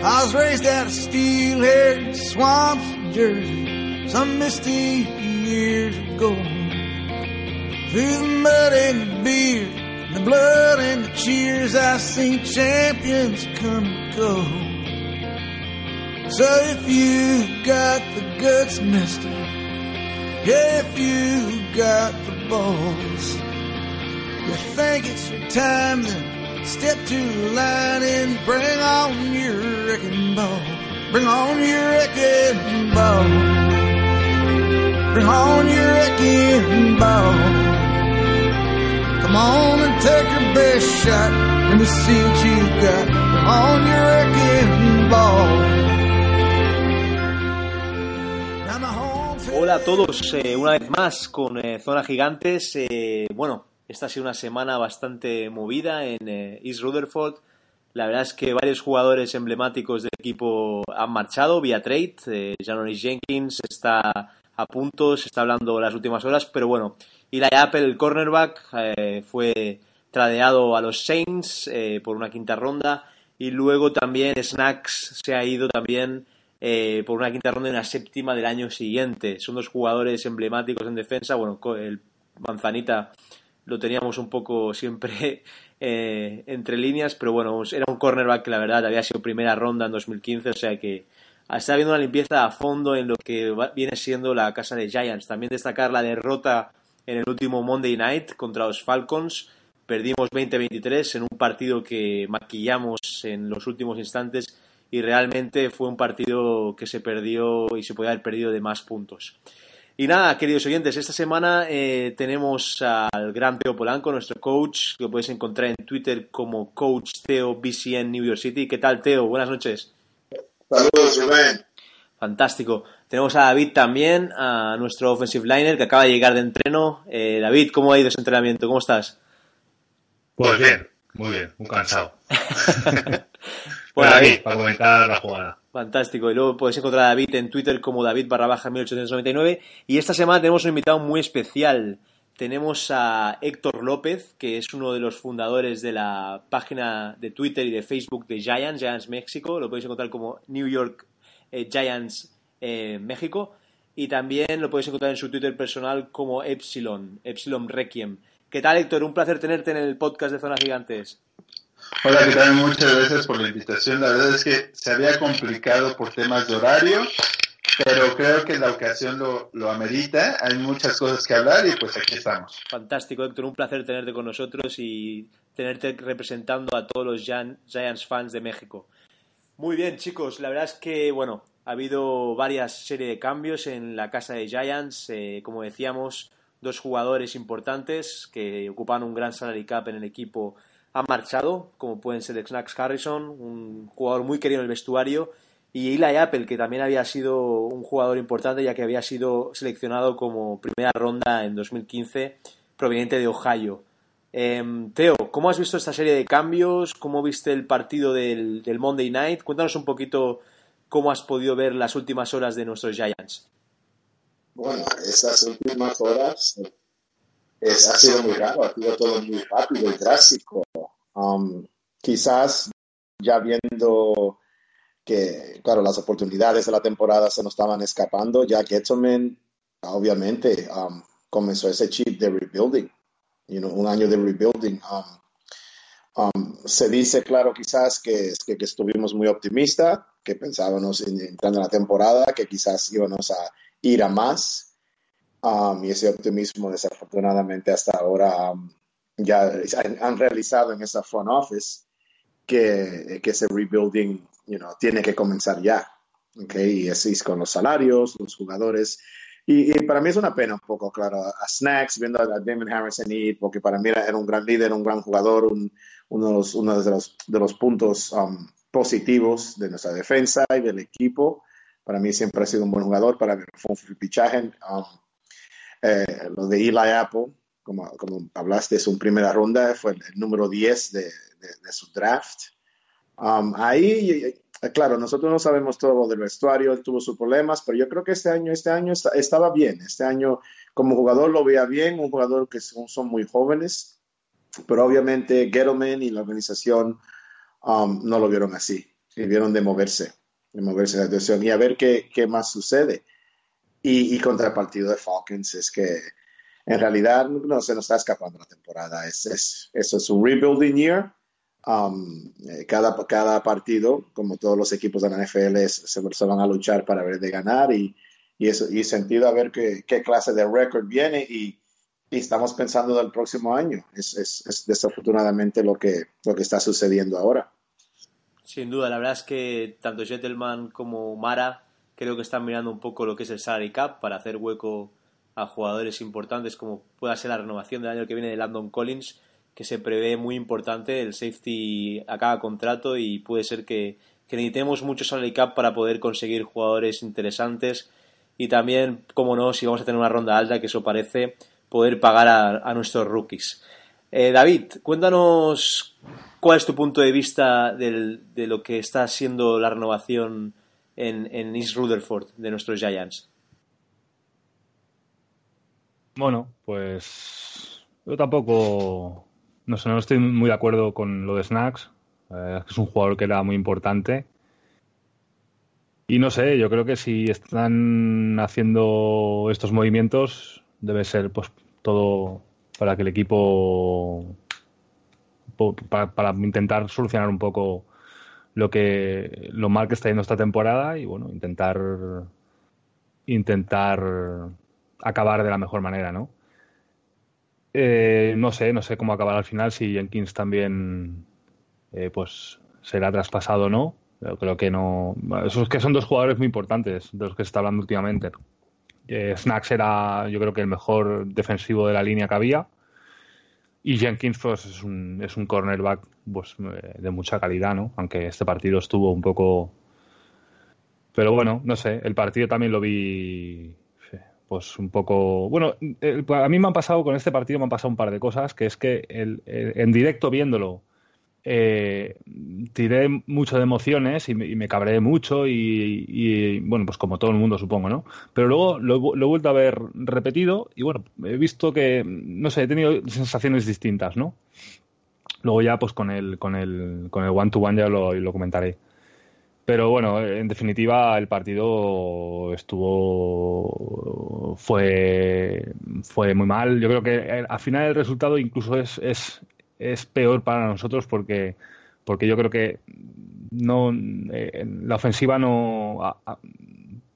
I was raised out of steel-haired swamps of Jersey some misty years ago. Through the mud and the beer, the blood and the cheers, I seen champions come and go. So if you got the guts, mister, if you got the balls, you think it's your time, then step to the line and bring on your wrecking ball. Bring on your wrecking ball. Bring on your wrecking ball. Come on and take your best shot. Let me see what you got. Bring on your wrecking ball. Hola a todos, eh, una vez más con eh, Zona Gigantes. Eh, bueno, esta ha sido una semana bastante movida en eh, East Rutherford. La verdad es que varios jugadores emblemáticos del equipo han marchado vía trade. Eh, Jenkins está a punto, se está hablando las últimas horas, pero bueno, Eli Apple, el cornerback, eh, fue tradeado a los Saints eh, por una quinta ronda y luego también Snacks se ha ido también eh, por una quinta ronda y una séptima del año siguiente. Son dos jugadores emblemáticos en defensa. Bueno, el Manzanita lo teníamos un poco siempre eh, entre líneas, pero bueno, era un cornerback que la verdad había sido primera ronda en 2015, o sea que está habiendo una limpieza a fondo en lo que va- viene siendo la casa de Giants. También destacar la derrota en el último Monday Night contra los Falcons. Perdimos 20-23 en un partido que maquillamos en los últimos instantes y realmente fue un partido que se perdió y se podía haber perdido de más puntos. Y nada, queridos oyentes, esta semana eh, tenemos al gran Teo Polanco, nuestro coach, que lo podéis encontrar en Twitter como Coach Teo BCN New York City. ¿Qué tal, Teo? Buenas noches. Saludos, Rubén. Fantástico. Tenemos a David también, a nuestro offensive liner, que acaba de llegar de entreno. Eh, David, ¿cómo ha ido ese entrenamiento? ¿Cómo estás? Pues bien, muy bien, muy cansado. Bueno, David, para comentar la jugada. Fantástico. Y luego podéis encontrar a David en Twitter como David barra baja 1899. Y esta semana tenemos un invitado muy especial. Tenemos a Héctor López, que es uno de los fundadores de la página de Twitter y de Facebook de Giants, Giants México. Lo podéis encontrar como New York eh, Giants eh, México. Y también lo podéis encontrar en su Twitter personal como Epsilon, Epsilon Requiem. ¿Qué tal, Héctor? Un placer tenerte en el podcast de Zonas Gigantes. Hola, ¿qué tal? Muchas gracias por la invitación. La verdad es que se había complicado por temas de horario, pero creo que la ocasión lo, lo amerita. Hay muchas cosas que hablar y pues aquí estamos. Fantástico, Héctor. Un placer tenerte con nosotros y tenerte representando a todos los Gian- Giants fans de México. Muy bien, chicos. La verdad es que, bueno, ha habido varias series de cambios en la casa de Giants. Eh, como decíamos, dos jugadores importantes que ocupan un gran salary cap en el equipo han marchado, como pueden ser Snacks Harrison, un jugador muy querido en el vestuario, y Eli Apple, que también había sido un jugador importante ya que había sido seleccionado como primera ronda en 2015 proveniente de Ohio. Em, Teo, ¿cómo has visto esta serie de cambios? ¿Cómo viste el partido del, del Monday Night? Cuéntanos un poquito cómo has podido ver las últimas horas de nuestros Giants. Bueno, estas últimas horas es, ha sido muy raro, ha sido todo muy rápido y drástico. Um, quizás ya viendo que, claro, las oportunidades de la temporada se nos estaban escapando, ya Gettleman obviamente um, comenzó ese chip de rebuilding, you know, un año de rebuilding. Um, um, se dice, claro, quizás que, que, que estuvimos muy optimistas, que pensábamos en- entrando en la temporada, que quizás íbamos a ir a más. Um, y ese optimismo, desafortunadamente, hasta ahora um, ya han, han realizado en esa front office que, que ese rebuilding you know, tiene que comenzar ya. Okay? Y así es con los salarios, los jugadores Y, para mí es una pena un poco, claro, a Snacks, viendo a Damon Harrison ir, porque para mí era, un gran líder, un gran jugador, uno, de los, uno de, los, de los puntos um, positivos de nuestra defensa y del equipo. Para mí siempre ha sido un buen jugador, para mí fue un fichaje. Um, eh, lo de Eli Apple, como, como hablaste, es un primera ronda, fue el, número 10 de, de, su draft. Um, ahí eh, claro, nosotros no sabemos todo lo del vestuario, él tuvo sus problemas, pero yo creo que este año, este año estaba bien. Este año, como jugador, lo veía bien, un jugador que son, muy jóvenes, pero obviamente Gettleman y la organización um, no lo vieron así, vieron de moverse, de moverse la atención y a ver qué, qué más sucede. Y, contra el partido de Falcons es que en realidad no se nos está escapando la temporada. Es, es, eso es un rebuilding year Um, eh, cada, cada partido, como todos los equipos de la NFL, se, van a luchar para ver de ganar y, y, eso, y sentido a ver qué, qué clase de récord viene y, y, estamos pensando del próximo año. Es, es, desafortunadamente lo que, lo que está sucediendo ahora. Sin duda, la verdad es que tanto Gentleman como Mara creo que están mirando un poco lo que es el salary cap para hacer hueco a jugadores importantes como pueda ser la renovación del año que viene de Landon Collins que se prevé muy importante. El safety acaba contrato y puede ser que, necesitemos mucho salary cap para poder conseguir jugadores interesantes y también, como no, si vamos a tener una ronda alta, que eso parece, poder pagar a, nuestros rookies. Eh, David, cuéntanos cuál es tu punto de vista de lo que está siendo la renovación en, East Rutherford de nuestros Giants. Bueno, pues yo tampoco no sé, no estoy muy de acuerdo con lo de Snacks. Eh, es un jugador que era muy importante. Y no sé, yo creo que si están haciendo estos movimientos, debe ser pues todo para que el equipo para, intentar solucionar un poco lo que lo mal que está yendo esta temporada y bueno, intentar intentar acabar de la mejor manera, ¿no? Eh, no sé, no sé cómo acabará al final, si Jenkins también eh, pues será traspasado o no. Pero creo que no. Esos que son dos jugadores muy importantes de los que se está hablando últimamente. Eh, Snacks era, yo creo que el mejor defensivo de la línea que había. Y Jenkins pues, es, un, es un cornerback pues, de mucha calidad, ¿no? Aunque este partido estuvo un poco. Pero bueno, no sé, el partido también lo vi pues un poco. Bueno, a mí me han pasado con este partido, me han pasado un par de cosas, que es que el, en directo viéndolo, eh, tiré mucho de emociones y me, cabré mucho y, bueno, pues como todo el mundo supongo, ¿no? Pero luego lo, he vuelto a ver repetido y bueno, he visto que, no sé, he tenido sensaciones distintas, ¿no? Luego ya pues con el, con el, con el one to one ya lo, lo comentaré. Pero bueno, en definitiva el partido estuvo fue fue muy mal. Yo creo que eh, al final el resultado incluso es, es peor para nosotros porque porque yo creo que no eh, la ofensiva no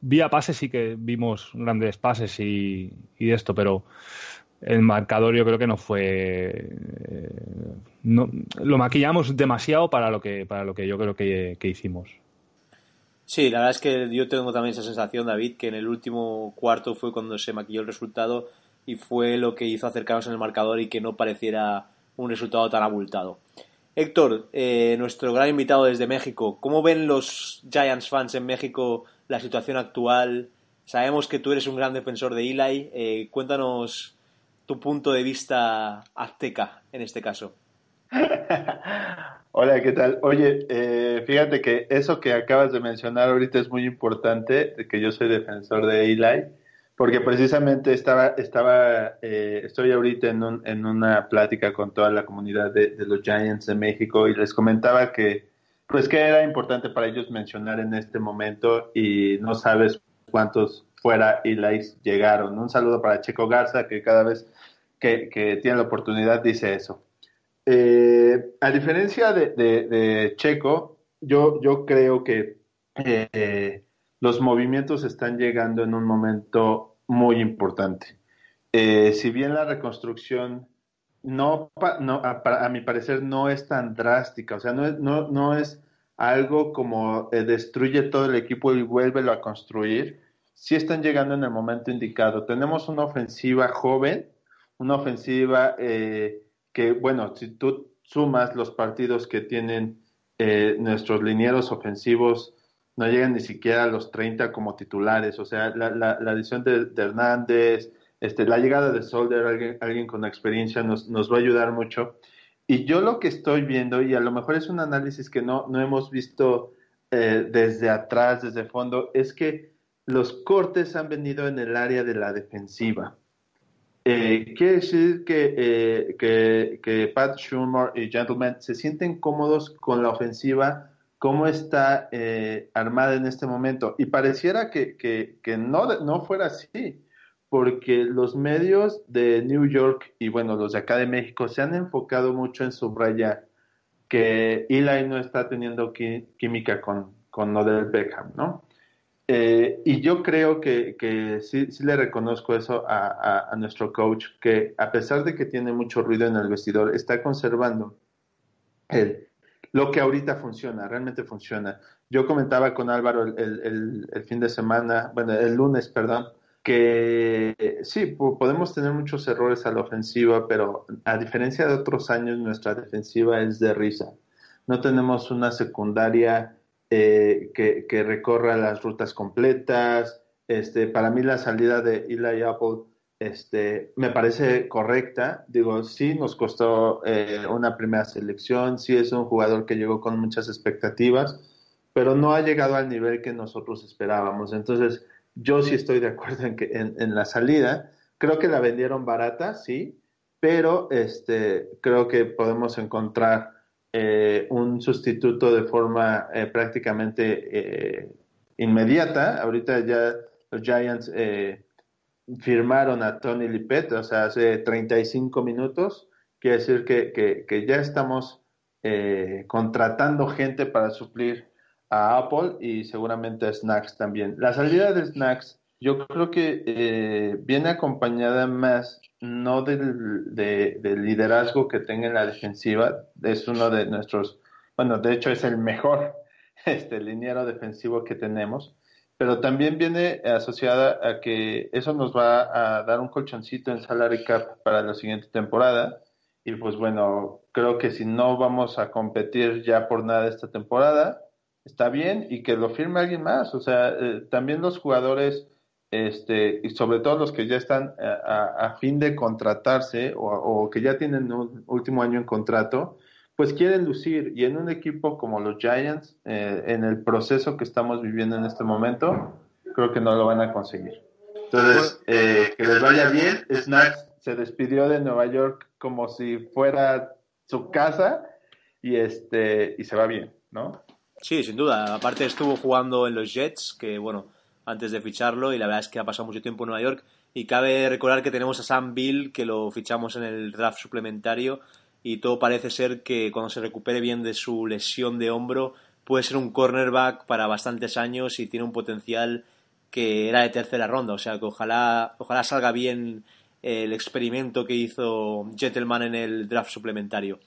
vía pases sí que vimos grandes pases y, y esto, pero el marcador yo creo que no fue eh, no, lo maquillamos demasiado para lo que para lo que yo creo que hicimos. Sí, la verdad es que yo tengo también esa sensación, David, que en el último cuarto fue cuando se maquilló el resultado y fue lo que hizo acercarnos en el marcador y que no pareciera un resultado tan abultado. Héctor, eh, nuestro gran invitado desde México, ¿cómo ven los Giants fans en México la situación actual? Sabemos que tú eres un gran defensor de Eli. Eh, cuéntanos tu punto de vista azteca en este caso. Hola, ¿qué tal? Oye, eh, fíjate que eso que acabas de mencionar ahorita es muy importante, que yo soy defensor de Eli, porque precisamente estaba, estaba, eh, estoy ahorita en, un, en una plática con toda la comunidad de, los Giants de México y les comentaba que, pues, que era importante para ellos mencionar en este momento y no sabes cuántos fuera Eli llegaron. Un saludo para Checo Garza, que cada vez que, que tiene la oportunidad dice eso. Eh, a diferencia de, Checo, yo, yo creo que eh, los movimientos están llegando en un momento muy importante. Eh, si bien la reconstrucción no, no a, mi parecer no es tan drástica, o sea, no es, no, no es algo como destruye todo el equipo y vuélvelo a construir. sí están llegando en el momento indicado. Tenemos una ofensiva joven, una ofensiva eh, que, bueno, si tú sumas los partidos que tienen eh, nuestros linieros ofensivos, no llegan ni siquiera a los 30 como titulares. O sea, la, la, adición de, Hernández, este, la llegada de Solder, alguien, alguien con experiencia, nos, nos va a ayudar mucho. Y yo lo que estoy viendo, y a lo mejor es un análisis que no, no hemos visto eh, desde atrás, desde fondo, es que los cortes han venido en el área de la defensiva. Eh, quiere decir que, eh, que, que, Pat Schumer y Gentleman se sienten cómodos con la ofensiva, cómo está eh, armada en este momento. Y pareciera que, no, no fuera así, porque los medios de New York y bueno, los de acá de México se han enfocado mucho en subrayar que Eli no está teniendo química con, con Odell Beckham, ¿no? Eh, y yo creo que, que sí, sí, le reconozco eso a, a, nuestro coach, que a pesar de que tiene mucho ruido en el vestidor, está conservando el, lo que ahorita funciona, realmente funciona. Yo comentaba con Álvaro el, el, fin de semana, bueno, el lunes, perdón, que sí, podemos tener muchos errores a la ofensiva, pero a diferencia de otros años, nuestra defensiva es de risa. No tenemos una secundaria eh, que, recorra las rutas completas. Este, para mí la salida de Eli Apple este, me parece correcta. Digo, sí nos costó eh, una primera selección, sí es un jugador que llegó con muchas expectativas, pero no ha llegado al nivel que nosotros esperábamos. Entonces, yo sí estoy de acuerdo en, que, en, la salida. Creo que la vendieron barata, sí, pero este, creo que podemos encontrar eh, un sustituto de forma eh, prácticamente inmediata. Ahorita ya los Giants firmaron a Tony Lippett, o sea, hace 35 minutos. Quiere decir que, que, ya estamos contratando gente para suplir a Apple y seguramente a Snacks también. La salida de Snacks yo creo que viene acompañada más no del, del liderazgo que tenga en la defensiva, es uno de nuestros, bueno, de hecho es el mejor este liniero defensivo que tenemos, pero también viene asociada a que eso nos va a dar un colchoncito en salary cap para la siguiente temporada. Y pues bueno, creo que si no vamos a competir ya por nada esta temporada, está bien y que lo firme alguien más. O sea, eh, también los jugadores este, y sobre todo los que ya están a, fin de contratarse o, que ya tienen un último año en contrato, pues quieren lucir. Y en un equipo como los Giants, eh, en el proceso que estamos viviendo en este momento, creo que no lo van a conseguir. Entonces, eh, que les vaya bien. Snacks se despidió de Nueva York como si fuera su casa y, este, y se va bien, ¿no? Sí, sin duda. Aparte estuvo jugando en los Jets, que bueno, antes de ficharlo y la verdad es que ha pasado mucho tiempo en Nueva York y cabe recordar que tenemos a Sam Bill que lo fichamos en el draft suplementario y todo parece ser que cuando se recupere bien de su lesión de hombro puede ser un cornerback para bastantes años y tiene un potencial que era de tercera ronda, o sea que ojalá, ojalá salga bien el experimento que hizo Gentleman en el draft suplementario.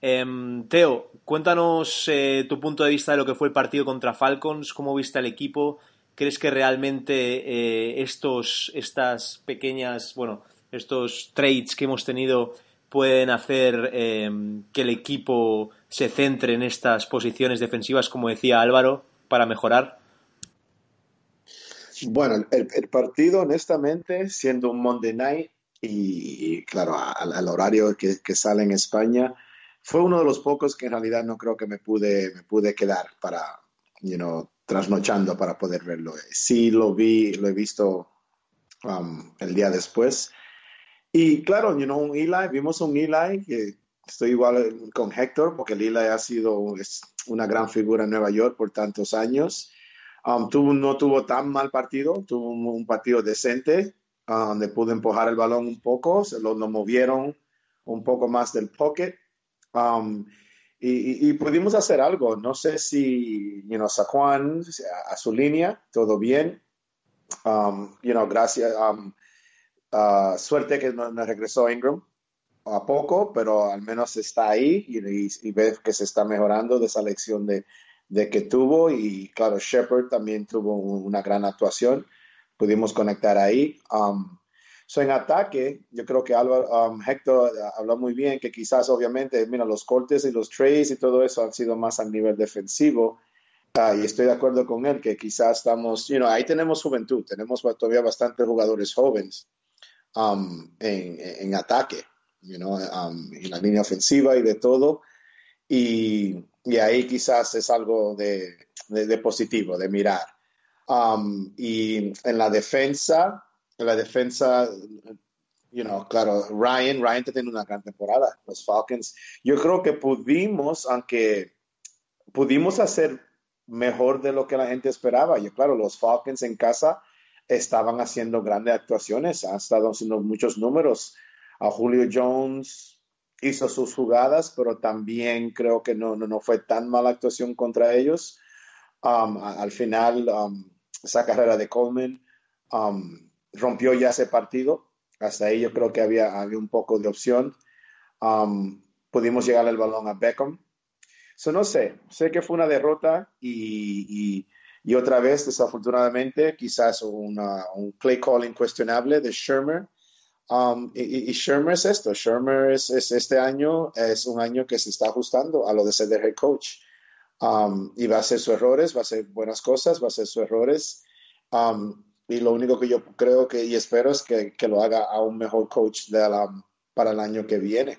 Em, Teo, cuéntanos eh, tu punto de vista de lo que fue el partido contra Falcons, cómo viste al equipo ¿Crees que realmente eh, estos, estas pequeñas, bueno, estos trades que hemos tenido pueden hacer eh, que el equipo se centre en estas posiciones defensivas, como decía Álvaro, para mejorar? Bueno, el, partido, honestamente, siendo un Monday Night y, claro, al, horario que, que, sale en España, fue uno de los pocos que en realidad no creo que me pude, me pude quedar para, you know, trasnochando para poder verlo. Sí lo vi, lo he visto um, el día después. Y claro, you know, un vimos un Eli que estoy igual con Héctor, porque el Eli ha sido una gran figura en Nueva York por tantos años. Um, no tuvo tan mal partido, tuvo un, partido decente, uh, donde pudo empujar el balón un poco, se lo, movieron un poco más del pocket. Um, y, pudimos hacer algo. No sé si, you know, Saquon, a, su línea, todo bien. Um, you know, gracias. Um, uh, suerte que nos regresó Ingram a poco, pero al menos está ahí y, y, ves que se está mejorando de esa lección de, que tuvo. Y claro, Shepard también tuvo una gran actuación. pudimos conectar ahí. Um, so en ataque, yo creo que Álvaro, um, Héctor habló muy bien que quizás obviamente, mira, los cortes y los trades y todo eso han sido más a nivel defensivo. Ah, y estoy de acuerdo con él que quizás estamos, you ahí tenemos juventud, tenemos todavía bastantes jugadores jóvenes um, en, en, ataque, you know, um, en la línea ofensiva y de todo. Y, y ahí quizás es algo de, de, de positivo, de mirar. Um, y en la defensa, en la defensa, you know, claro, Ryan, Ryan tiene una gran temporada, los Falcons. Yo creo que pudimos, aunque pudimos hacer mejor de lo que la gente esperaba. Y claro, los Falcons en casa estaban haciendo grandes actuaciones, han estado haciendo muchos números. A Julio Jones hizo sus jugadas, pero también creo que no, no, no fue tan mala actuación contra ellos. Um, al final, um, esa carrera de Coleman um, rompió ya ese partido. Hasta ahí yo creo que había, había un poco de opción. Um, pudimos llegar el balón a Beckham. So, no sé, sé que fue una derrota y, y, y otra vez, desafortunadamente, quizás una, un play call incuestionable de Shermer. Um, y, y, Shermer es esto, Shermer es, es, este año, es un año que se está ajustando a lo de ser de head coach. Um, y va a hacer sus errores, va a hacer buenas cosas, va a hacer sus errores. Um, y lo único que yo creo que y espero es que, que lo haga a un mejor coach de la, para el año que viene.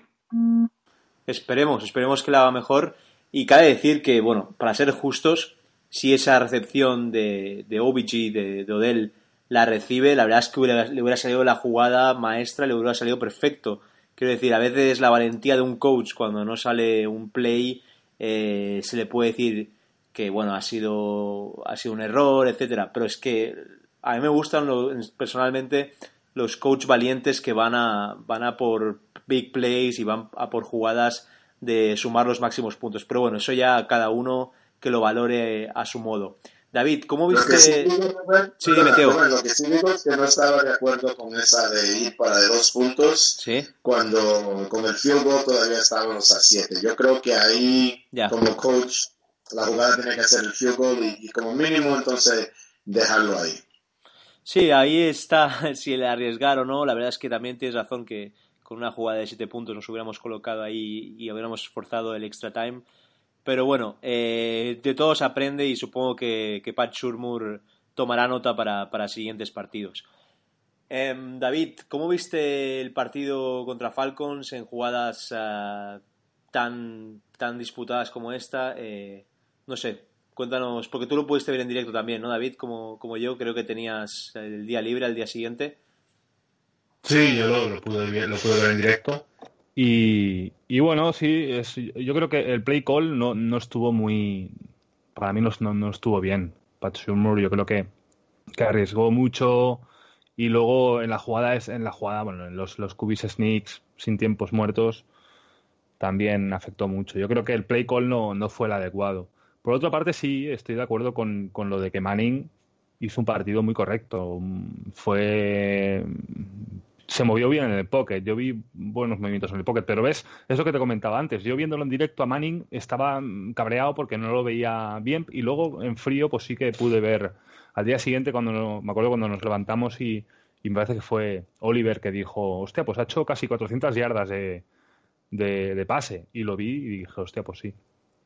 Esperemos, esperemos que lo haga mejor. Y cabe decir que, bueno, para ser justos, si esa recepción de, de OBG, de, de Odell, la recibe, la verdad es que le hubiera salido la jugada maestra, le hubiera salido perfecto. Quiero decir, a veces la valentía de un coach cuando no sale un play eh, se le puede decir que bueno ha sido ha sido un error etcétera pero es que a mí me gustan personalmente los coach valientes que van a van a por big plays y van a por jugadas de sumar los máximos puntos pero bueno eso ya cada uno que lo valore a su modo David, ¿cómo viste? Lo que sí, digo, sí, dime, Teo. Bueno, lo que sí digo es que no estaba de acuerdo con esa de ir para de dos puntos ¿Sí? cuando con el field goal todavía estábamos a siete. Yo creo que ahí, Ya. como coach, la jugada tiene que hacer el field goal y, y como mínimo entonces dejarlo ahí. Sí, ahí está si el arriesgar o no. La verdad es que también tienes razón que con una jugada de siete puntos nos hubiéramos colocado ahí y hubiéramos forzado el extra time. Pero bueno, eh, de todo se aprende y supongo que, Pat Shurmur tomará nota para, para siguientes partidos. Em, David, ¿cómo viste el partido contra Falcons en jugadas ah, tan, tan disputadas como esta? Eh, no sé, cuéntanos, porque tú lo pudiste ver en directo también, ¿no, David? Como, como yo, creo que tenías el día libre al día siguiente. Sí, yo lo, lo pude, ver, lo pude ver en directo. Y, bueno, sí, es, yo creo que el play call no, no estuvo muy. Para mí no, no, no estuvo bien. Pat Shurmur, yo creo que, arriesgó mucho. Y luego en la jugada, es, en la jugada, bueno, en los, los cubis sneaks sin tiempos muertos también afectó mucho. Yo creo que el play call no, no fue el adecuado. Por otra parte, sí, estoy de acuerdo con, con lo de que Manning hizo un partido muy correcto. Fue se movió bien en el pocket. Yo vi buenos movimientos en el pocket, pero ves, es lo que te comentaba antes. Yo viéndolo en directo a Manning estaba cabreado porque no lo veía bien y luego en frío pues sí que pude ver al día siguiente cuando me acuerdo cuando nos levantamos y, me parece que fue Oliver que dijo, hostia, pues ha hecho casi 400 yardas de, de, pase y lo vi y dije, hostia, pues sí.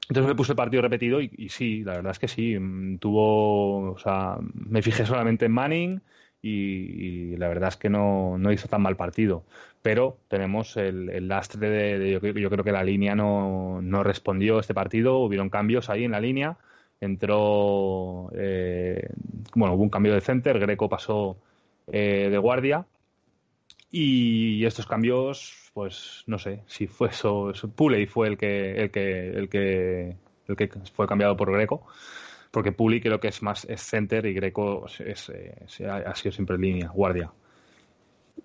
Entonces me puse el partido repetido y, y, sí, la verdad es que sí, tuvo, o sea, me fijé solamente en Manning y, la verdad es que no, no, hizo tan mal partido. Pero tenemos el, el lastre de, de yo, yo, creo que la línea no, no, respondió este partido, hubieron cambios ahí en la línea, entró, eh, bueno, hubo un cambio de center, Greco pasó eh, de guardia. Y estos cambios, pues no sé si fue eso, eso Puley fue el que, el que, el que, el que fue cambiado por Greco porque Puli creo que es más es center y Greco es, es, ha sido siempre línea, guardia.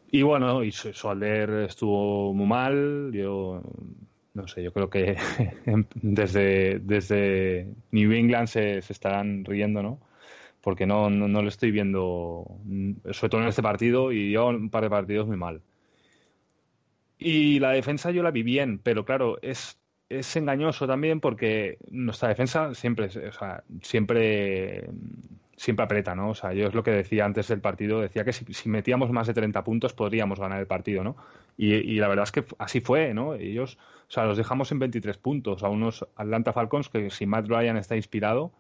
Y bueno, y Solder estuvo muy mal, yo no sé, yo creo que desde, desde New England se, se estarán riendo, ¿no? Porque no, no, no, lo estoy viendo, sobre todo en este partido, y yo un par de partidos muy mal. Y la defensa yo la vi bien, pero claro, es es engañoso también porque nuestra defensa siempre, o sea, siempre siempre aprieta, ¿no? O sea, yo es lo que decía antes del partido, decía que si, metíamos más de 30 puntos podríamos ganar el partido, ¿no? Y, la verdad es que así fue, ¿no? Ellos, o sea, los dejamos en 23 puntos a unos Atlanta Falcons que si Matt Ryan está inspirado,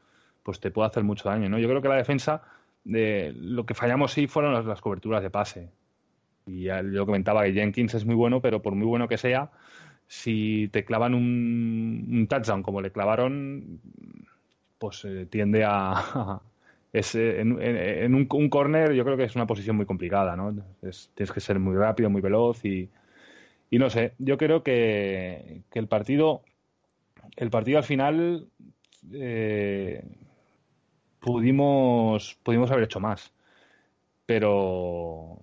pues te puede hacer mucho daño, ¿no? Yo creo que la defensa, de, lo que fallamos sí fueron las, coberturas de pase. Y ya yo comentaba que Jenkins es muy bueno, pero por muy bueno que sea, si te clavan un, touchdown como le clavaron, pues eh, tiende a, es, eh, en, un, un, corner yo creo que es una posición muy complicada, ¿no? tienes que ser muy rápido, muy veloz y, y no sé, yo creo que, que, el partido el partido al final eh, pudimos pudimos haber hecho más, pero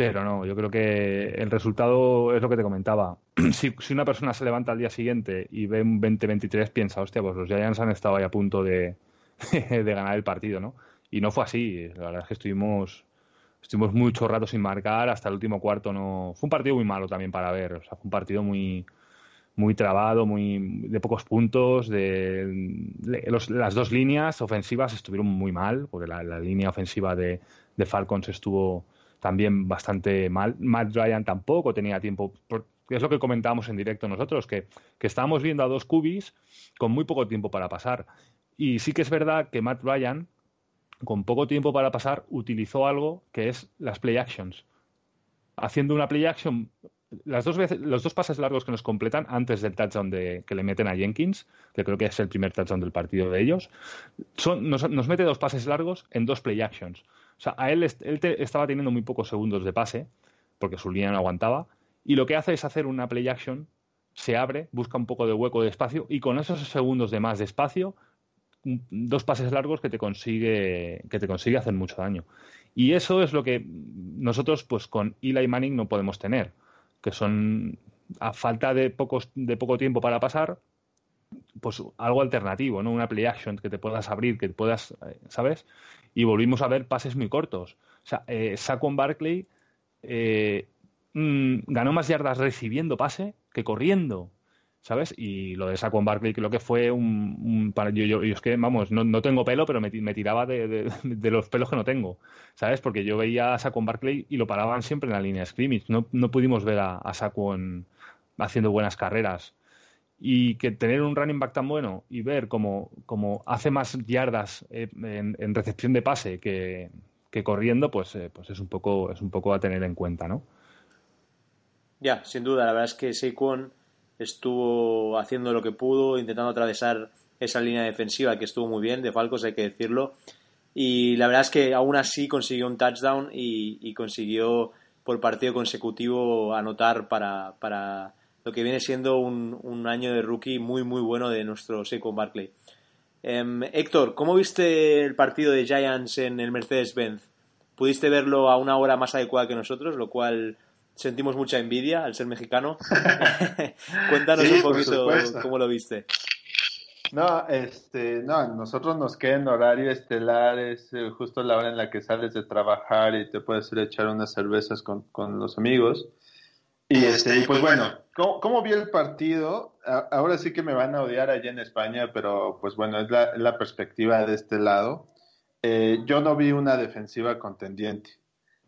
pero no, yo creo que el resultado es lo que te comentaba. Si, una persona se levanta al día siguiente y ve un 20-23, piensa, hostia, pues los Giants han estado ahí a punto de, de ganar el partido, ¿no? Y no fue así. La verdad es que estuvimos, estuvimos mucho rato sin marcar, hasta el último cuarto no. Fue un partido muy malo también para ver. O sea, fue un partido muy, muy trabado, muy de pocos puntos. De, las dos líneas ofensivas estuvieron muy mal, porque la, línea ofensiva de, Falcons estuvo también bastante mal. Matt Ryan tampoco tenía tiempo. es lo que comentábamos en directo nosotros, que, que estábamos viendo a dos cubis con muy poco tiempo para pasar. Y sí que es verdad que Matt Ryan, con poco tiempo para pasar, utilizó algo que es las play actions. Haciendo una play action, las dos veces, los dos pases largos que nos completan antes del touchdown de, que le meten a Jenkins, que creo que es el primer touchdown del partido de ellos, son, nos, mete dos pases largos en dos play actions. O sea, a él, él estaba teniendo muy pocos segundos de pase, porque su línea no aguantaba, y lo que hace es hacer una play action, se abre, busca un poco de hueco de espacio, y con esos segundos de más espacio dos pases largos que te consigue que te consigue hacer mucho daño. Y eso es lo que nosotros pues con Eli Manning no podemos tener, que son a falta de pocos de poco tiempo para pasar, pues algo alternativo, ¿no? Una play action que te puedas abrir, que puedas, eh, ¿sabes? Y volvimos a ver pases muy cortos. O sea, eh, Saquon Barkley eh, mm, ganó más yardas recibiendo pase que corriendo. ¿sabes? Y lo de Saquon Barkley creo que fue un... para, yo, yo, es que, vamos, no, no tengo pelo, pero me, tiraba de, de, los pelos que no tengo, ¿sabes? Porque yo veía a Saquon Barkley y lo paraban siempre en la línea de scrimmage. No, no pudimos ver a, a Saquon haciendo buenas carreras. Y que tener un running back tan bueno y ver cómo, cómo hace más yardas eh, en, recepción de pase que, que corriendo, pues, eh, pues es un poco es un poco a tener en cuenta, ¿no? Ya, sin duda, la verdad es que Saquon estuvo haciendo lo que pudo, intentando atravesar esa línea defensiva que estuvo muy bien de Falcos, hay que decirlo. Y la verdad es que aún así consiguió un touchdown y, consiguió por partido consecutivo anotar para, para lo que viene siendo un, un, año de rookie muy muy bueno de nuestro Saquon Barkley. Em, Héctor, ¿cómo viste el partido de Giants en el Mercedes-Benz? ¿Pudiste verlo a una hora más adecuada que nosotros, lo cual sentimos mucha envidia al ser mexicano. Cuéntanos un poquito cómo lo viste. No, este, no, nosotros nos queda en horario estelar, es eh, justo la hora en la que sales de trabajar y te puedes ir a echar unas cervezas con, los amigos. Y este, pues bueno, ¿cómo, vi el partido? ahora sí que me van a odiar allá en España, pero pues bueno, es la, perspectiva de este lado. Eh, yo no vi una defensiva contendiente.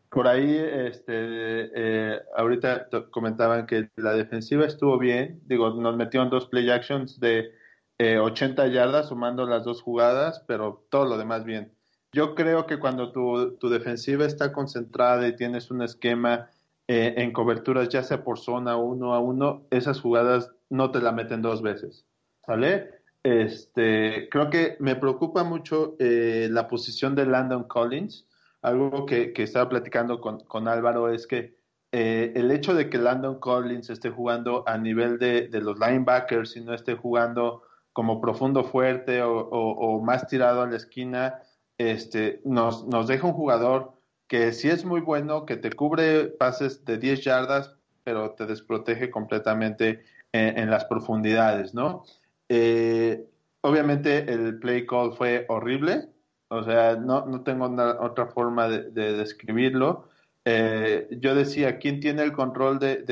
Por ahí, este, eh, ahorita comentaban que la defensiva estuvo bien. Digo, nos metieron dos play actions de 80 eh, yardas sumando las dos jugadas, pero todo lo demás bien. Yo creo que cuando tu, tu defensiva está concentrada y tienes un esquema eh, en coberturas, ya sea por zona uno a uno, esas jugadas no te la meten dos veces. ¿Sale? Este, creo que me preocupa mucho la posición de Landon Collins algo que, estaba platicando con, Álvaro es que eh, el hecho de que Landon Collins esté jugando a nivel de, los linebackers y no esté jugando como profundo fuerte o, más tirado a la esquina, este, nos, nos deja un jugador que sí es muy bueno, que te cubre pases de 10 yardas, pero te desprotege completamente en, las profundidades, ¿no? Eh, obviamente el play call fue horrible, o sea, no, no tengo otra forma de, describirlo. Eh, yo decía, ¿quién tiene el control de,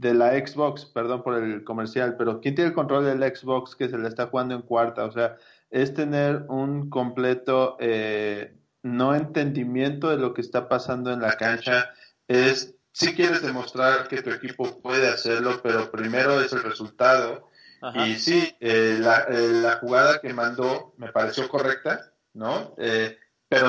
de la Xbox, perdón por el comercial, pero ¿quién tiene el control del Xbox que se le está jugando en cuarta? O sea, es tener un completo eh, no entendimiento de lo que está pasando en la cancha, es si quieres demostrar que tu equipo puede hacerlo, pero primero es el resultado. Y sí, eh, la, eh, la, jugada que mandó me pareció correcta, ¿no? Eh, pero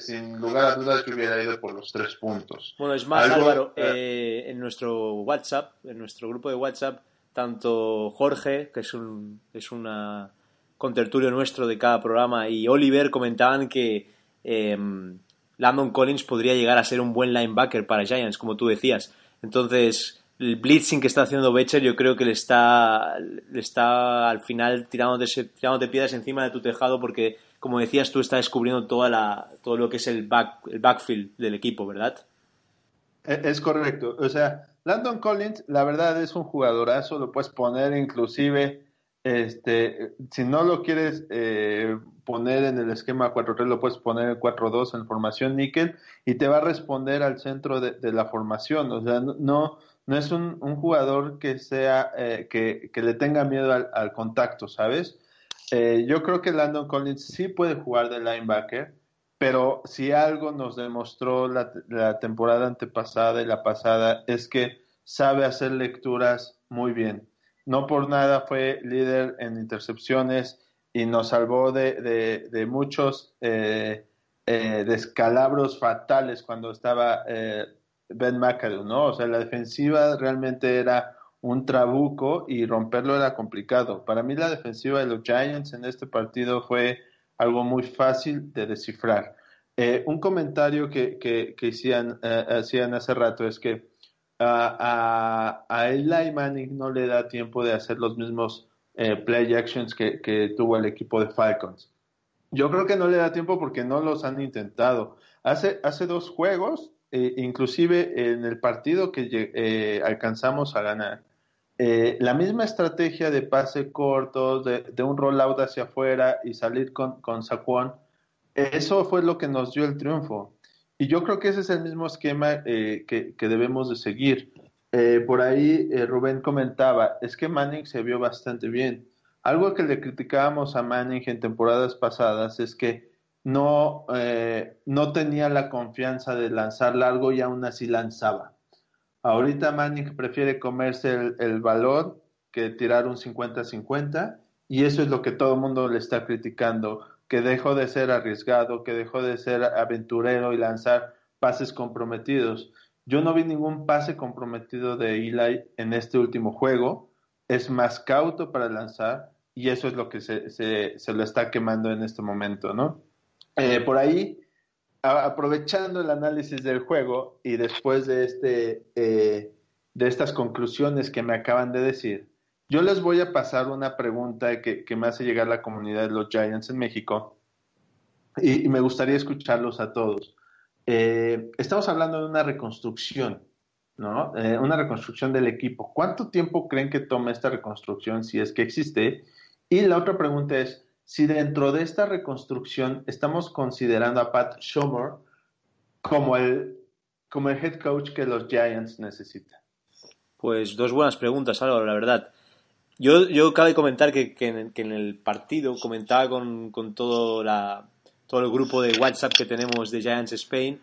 sin lugar a dudas que hubiera ido por los tres puntos. Bueno, es más, Álvaro, eh, en nuestro WhatsApp, en nuestro grupo de WhatsApp, tanto Jorge, que es un es una contertulio nuestro de cada programa, y Oliver comentaban que eh, Landon Collins podría llegar a ser un buen linebacker para Giants, como tú decías. Entonces, el blitzing que está haciendo Becher yo creo que le está, le está al final tirándote, tirándote piedras encima de tu tejado porque como decías tú, está descubriendo toda la, todo lo que es el, back, el backfield del equipo, ¿verdad? E, es correcto. O sea, Landon Collins, la verdad es un jugadorazo, lo puedes poner inclusive, este, si no lo quieres eh, poner en el esquema 4-3, lo puedes poner en 4-2 en formación níquel y te va a responder al centro de, la formación. O sea, no, no es un, jugador que sea, eh, que, que, le tenga miedo al, contacto, ¿sabes? Eh, yo creo que Landon Collins sí puede jugar de linebacker, pero si algo nos demostró la, temporada antepasada y la pasada es que sabe hacer lecturas muy bien. No por nada fue líder en intercepciones y nos salvó de, muchos eh, eh, descalabros fatales cuando estaba Ben McAdoo, ¿no? O sea, la defensiva realmente era un trabuco y romperlo era complicado. Para mí la defensiva de los Giants en este partido fue algo muy fácil de descifrar. Eh, un comentario que, que, hacían, eh, hacían, hace rato es que a, a, Eli Manning no le da tiempo de hacer los mismos eh, play actions que, que, tuvo el equipo de Falcons. Yo creo que no le da tiempo porque no los han intentado. Hace, hace dos juegos, inclusive en el partido que alcanzamos a ganar, eh, la misma estrategia de pase corto, de, un rollout hacia afuera y salir con, con Saquon, eso fue lo que nos dio el triunfo. Y yo creo que ese es el mismo esquema eh, que, debemos de seguir. Eh, por ahí Rubén comentaba, es que Manning se vio bastante bien. Algo que le criticábamos a Manning en temporadas pasadas es que no, no tenía la confianza de lanzar largo y aún así lanzaba. Ahorita Manning prefiere comerse el, valor que tirar un 50-50 y eso es lo que todo el mundo le está criticando, que dejó de ser arriesgado, que dejó de ser aventurero y lanzar pases comprometidos. Yo no vi ningún pase comprometido de Eli en este último juego. Es más cauto para lanzar y eso es lo que se, se, lo está quemando en este momento, ¿no? Eh, por ahí aprovechando el análisis del juego y después de, este, eh, de estas conclusiones que me acaban de decir, yo les voy a pasar una pregunta que, me hace llegar la comunidad de los Giants en México y, me gustaría escucharlos a todos. Eh, estamos hablando de una reconstrucción, ¿no? Eh, una reconstrucción del equipo. ¿Cuánto tiempo creen que toma esta reconstrucción si es que existe? Y la otra pregunta es, si dentro de esta reconstrucción estamos considerando a Pat Shomer como el, como el head coach que los Giants necesitan. Pues dos buenas preguntas, Álvaro, la verdad. Yo, yo cabe comentar que, que, en, el partido comentaba con, con todo, la, todo el grupo de WhatsApp que tenemos de Giants Spain,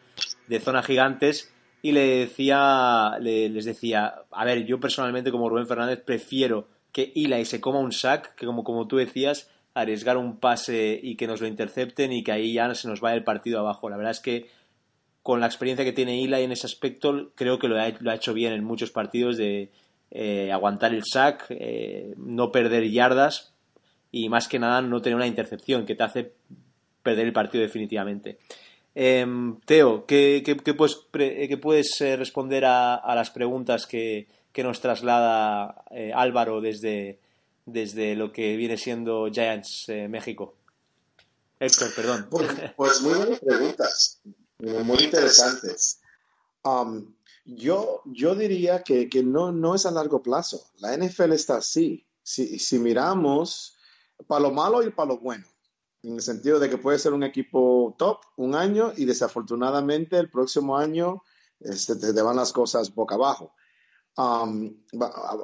de Zona Gigantes, y le decía, les decía, a ver, yo personalmente como Rubén Fernández prefiero que Eli se coma un sack, que como, como tú decías, arriesgar un pase y que nos lo intercepten y que ahí ya se nos vaya el partido abajo. La verdad es que con la experiencia que tiene Eli en ese aspecto, creo que lo ha, lo ha hecho bien en muchos partidos de eh, aguantar el sack, eh, no perder yardas y más que nada no tener una intercepción que te hace perder el partido definitivamente. Em, Teo, ¿qué, puedes, puedes eh, responder a, a, las preguntas que, que nos traslada Álvaro desde, desde lo que viene siendo Giants México? Héctor, perdón. Pues, pues, muy buenas preguntas, muy interesantes. Um, yo, yo diría que, que, no, no es a largo plazo. La NFL está así. Si, si miramos para lo malo y para lo bueno, en el sentido de que puede ser un equipo top un año y desafortunadamente el próximo año este, te van las cosas boca abajo. Um,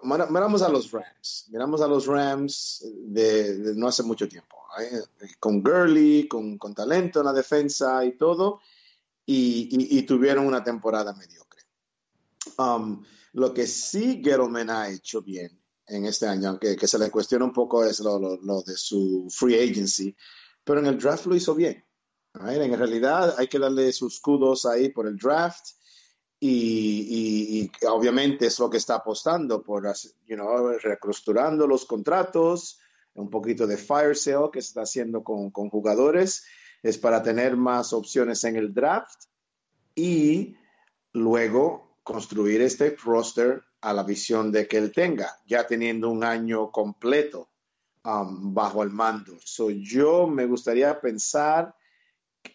miramos a los Rams, miramos a los Rams de, no hace mucho tiempo, ¿eh? con Gurley, con, con, talento en la defensa y todo, y, y, tuvieron una temporada mediocre. Um, lo que sí Gettleman ha hecho bien en este año, aunque que se le cuestiona un poco es lo, lo, de su free agency, pero en el draft lo hizo bien. En realidad hay que darle sus kudos ahí por el draft y, obviamente es lo que está apostando por, you know, reestructurando los contratos, un poquito de fire sale que se está haciendo con, con jugadores, es para tener más opciones en el draft y luego construir este roster a la visión de que él tenga, ya teniendo un año completo um, bajo el mando. So, yo me gustaría pensar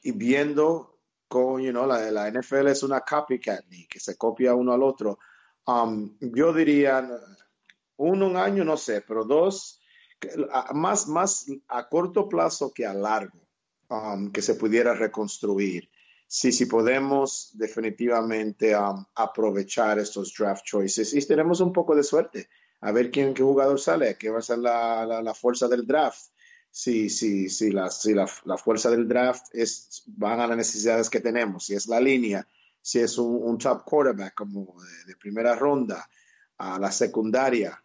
y viendo con, you know, la, la NFL es una copycat que se copia uno al otro. Um, yo diría, uno, un año, no sé, pero dos, más, más a corto plazo que a largo, um, que se pudiera reconstruir. Sí, sí podemos definitivamente um, aprovechar estos draft choices y tenemos un poco de suerte. A ver quién, qué jugador sale, qué va a ser la, la, la fuerza del draft. Si, si, si, la, si la, fuerza del draft es, van a las necesidades que tenemos, si es la línea, si es un, top quarterback como de, primera ronda, a la secundaria,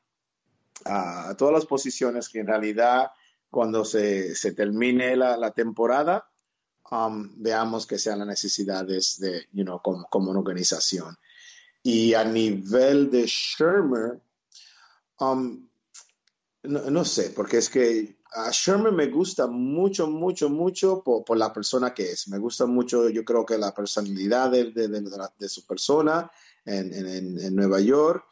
a, todas las posiciones que en realidad cuando se, se termine la, la temporada, veamos que sean las necesidades de, you know, como, como una organización. Y a nivel de Shermer, um, no, no, sé, porque es que a Sherman me gusta mucho, mucho, mucho por, la persona que es. Me gusta mucho, yo creo que la personalidad de, de, su persona en, Nueva York.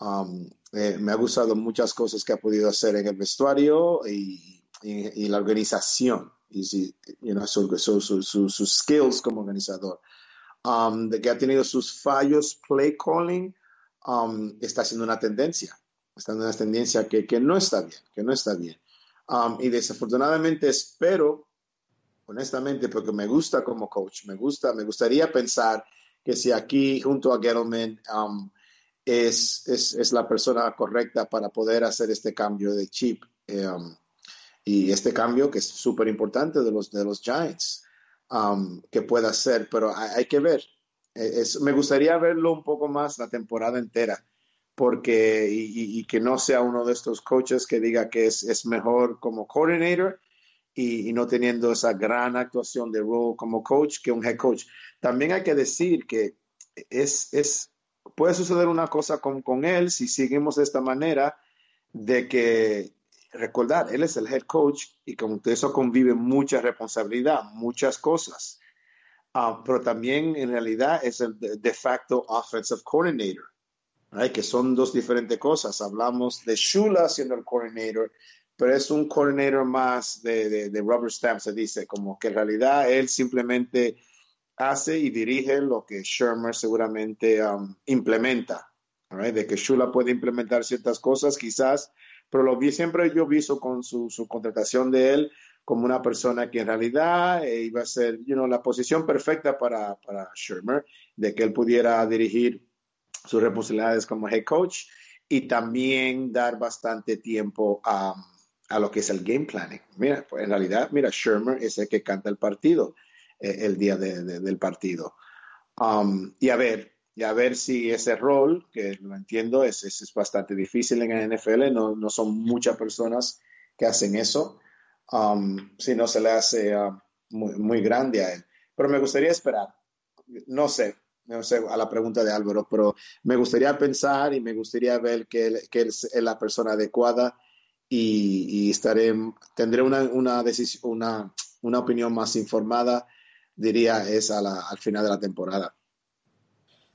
Um, eh, me ha gustado muchas cosas que ha podido hacer en el vestuario y, la organización y sus skills como organizador. Um, de que ha tenido sus fallos play calling, um, está siendo una tendencia. Está siendo una tendencia que, que no está bien, que no está bien. Um, y desafortunadamente espero, honestamente, porque me gusta como coach, me gusta, me gustaría pensar que si aquí junto a Gettleman um, es, es, la persona correcta para poder hacer este cambio de chip um, y este cambio que es súper importante de los, de los Giants que pueda hacer, pero hay, que ver. E, me gustaría verlo un poco más la temporada entera porque y, que no sea uno de estos coaches que diga que es, mejor como coordinator y, no teniendo esa gran actuación de role como coach que un head coach. También hay que decir que es, es puede suceder una cosa con, con él si seguimos de esta manera de que recordar, él es el head coach y con eso convive mucha responsabilidad, muchas cosas. Ah, pero también en realidad es el de facto offensive coordinator que son dos diferentes cosas. Hablamos de Shula siendo el coordinator, pero es un coordinator más de, de, rubber stamp, se dice, como que en realidad él simplemente hace y dirige lo que Shermer seguramente um, implementa. De que Shula puede implementar ciertas cosas, quizás, pero lo vi siempre yo visto con su, su contratación de él como una persona que en realidad eh, iba a ser you know, la posición perfecta para, para Shermer, de que él pudiera dirigir sus responsabilidades como head coach y también dar bastante tiempo a, a lo que es el game planning. Mira, pues en realidad, mira, Shermer es el que canta el partido eh, el día de, del partido. Um, y a ver, y a ver si ese rol, que lo entiendo, es, es, bastante difícil en el NFL, no, no, son muchas personas que hacen eso, um, si no se le hace uh, muy, muy grande a él. Pero me gustaría esperar, no sé, no sé, a la pregunta de Álvaro, pero me gustaría pensar y me gustaría ver que él, que es la persona adecuada y, estaré, tendré una, una, decisión, una, una opinión más informada, diría, es al final de la temporada.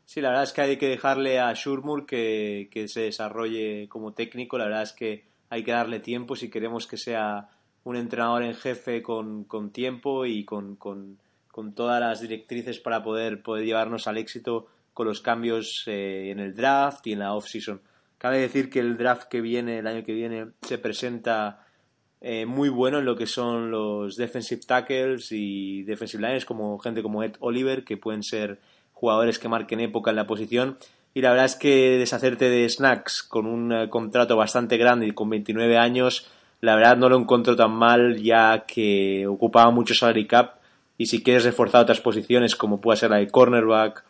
Sí, la verdad es que hay que dejarle a Shurmur que, que se desarrolle como técnico. La verdad es que hay que darle tiempo si queremos que sea un entrenador en jefe con, con tiempo y con, con con todas las directrices para poder, poder llevarnos al éxito con los cambios eh, en el draft y en la off-season. Cabe decir que el draft que viene, el año que viene, se presenta eh, muy bueno en lo que son los defensive tackles y defensive lines, como gente como Ed Oliver, que pueden ser jugadores que marquen época en la posición. y la verdad es que deshacerte de Snacks con un eh, contrato bastante grande y con 29 años, la verdad no lo encuentro tan mal ya que ocupaba mucho salary cap y si quieres reforzar otras posiciones como pueda ser la de cornerback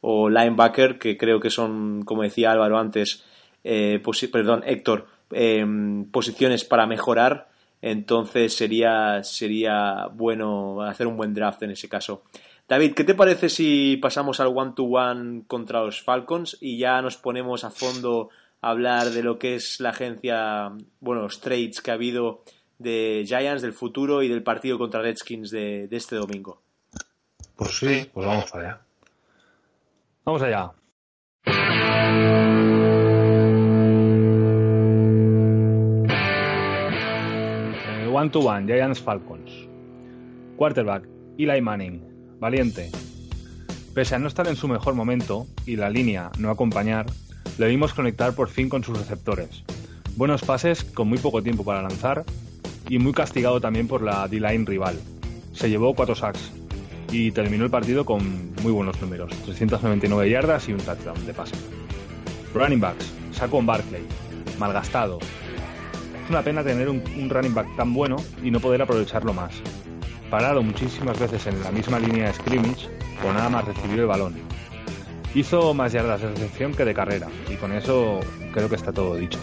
o linebacker, que creo que son, como decía Álvaro antes, eh, perdón, Héctor, em, posiciones para mejorar, entonces sería, sería bueno hacer un buen draft en ese caso. David, ¿qué te parece si pasamos al one-to-one contra los Falcons y ya nos ponemos a fondo a hablar de lo que es la agencia, bueno, los trades que ha habido de Giants del futuro y del partido contra Redskins de, de este domingo? Pues sí, pues vamos allá. Vamos allá. Eh, one to one, Giants Falcons. Quarterback, Eli Manning, valiente. Pese a no estar en su mejor momento y la línea no acompañar, le vimos conectar por fin con sus receptores. Buenos pases con muy poco tiempo para lanzar y muy castigado también por la D-line rival. Se llevó cuatro sacks y terminó el partido con muy buenos números, 399 yardas y un touchdown de pase. Running backs, Saquon Barkley, malgastado. Es una pena tener un, un running back tan bueno y no poder aprovecharlo más. Parado muchísimas veces en la misma línea de scrimmage con nada más recibir el balón. Hizo más yardas de recepción que de carrera y con eso creo que está todo dicho.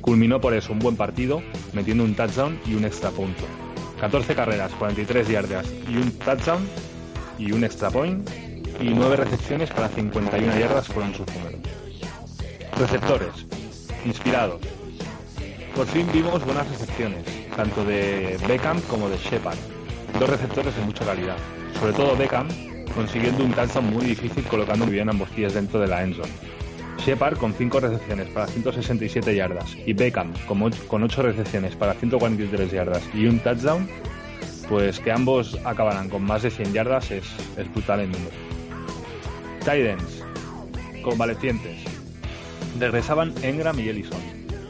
Culminó por eso un buen partido, metiendo un touchdown y un extra punto. 14 carreras, 43 yardas y un touchdown y un extra point y 9 recepciones para 51 yardas fueron sus números. Receptores, inspirados. Por fin vimos buenas recepciones, tanto de Beckham como de Shepard. Dos receptores de mucha calidad. Sobre todo Beckham, consiguiendo un touchdown muy difícil colocando muy bien ambos pies dentro de la endzone. Shepard con 5 recepciones para 167 yardas y Beckham con 8 recepciones para 143 yardas y un touchdown, pues que ambos acabarán con más de 100 yardas es, es brutal en número. Titans, convalecientes. Regresaban Engram y Ellison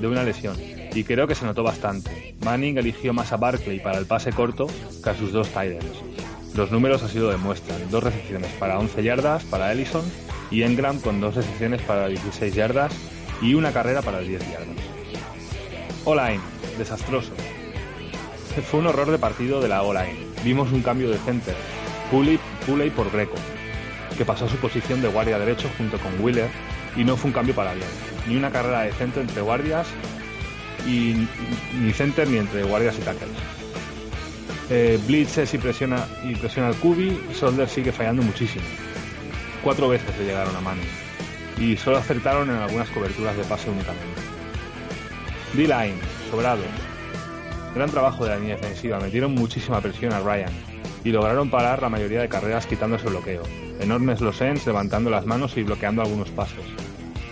de una lesión y creo que se notó bastante. Manning eligió más a Barkley para el pase corto que a sus dos Titans. Los números así lo demuestran. Dos recepciones para 11 yardas para Ellison y Engram con dos recepciones para 16 yardas y una carrera para 10 yardas. O-line, desastroso. Fue un horror de partido de la O-line. Vimos un cambio de center, Pulley, por Greco, que pasó a su posición de guardia derecho junto con Wheeler y no fue un cambio para bien. Ni una carrera de center entre guardias y ni center ni entre guardias y tackles. Eh, blitzes y presiona, y presiona al Kubi, Solder sigue fallando muchísimo. Cuatro veces le llegaron a Manning y solo acertaron en algunas coberturas de pase únicamente. D-line, sobrado. Gran trabajo de la línea defensiva, metieron muchísima presión a Ryan y lograron parar la mayoría de carreras quitándose el bloqueo. Enormes los ends levantando las manos y bloqueando algunos pasos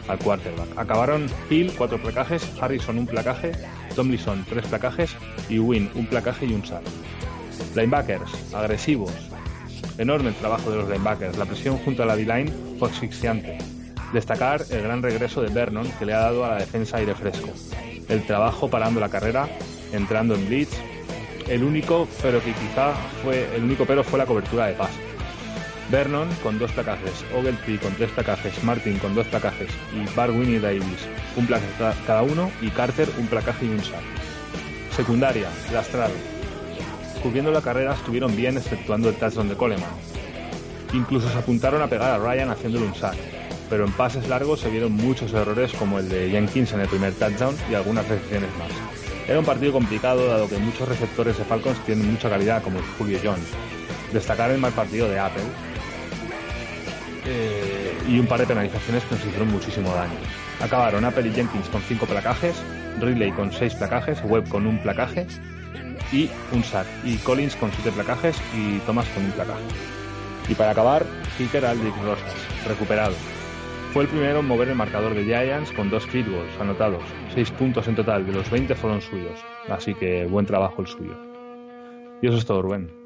al quarterback. Acabaron Hill, cuatro placajes, Harrison, un placaje, Tomlinson, tres placajes y Wynn, un placaje y un sack. Linebackers, agresivos. Enorme el trabajo de los linebackers. La presión junto a la D-line fue asfixiante. Destacar el gran regreso de Vernon que le ha dado a la defensa aire fresco. El trabajo parando la carrera, entrando en blitz. El único, pero que quizá fue el único pero fue la cobertura de pase. Vernon con dos placajes, Ogilvy con tres placajes, Martin con dos placajes y Barwin y Davis un placaje cada uno y Carter un placaje y un sack. Secundaria, lastrado. Cubriendo la carrera estuvieron bien exceptuando el touchdown de Coleman. Incluso se apuntaron a pegar a Ryan haciéndole un sack, pero en pases largos se vieron muchos errores como el de Jenkins en el primer touchdown y algunas recepciones más. Era un partido complicado dado que muchos receptores de Falcons tienen mucha calidad como Julio Jones. Destacar el mal partido de Apple, eh, y un par de penalizaciones que nos hicieron muchísimo daño. Acabaron Apple y Jenkins con 5 placajes, Ridley con 6 placajes, Webb con un placaje y un sack, y Collins con 7 placajes y Thomas con un placaje. Y para acabar, Peter Aldrich Rosas, recuperado. Fue el primero en mover el marcador de Giants con dos field goals anotados. 6 puntos en total, de los 20 fueron suyos. Así que buen trabajo el suyo. Y eso es todo, Rubén.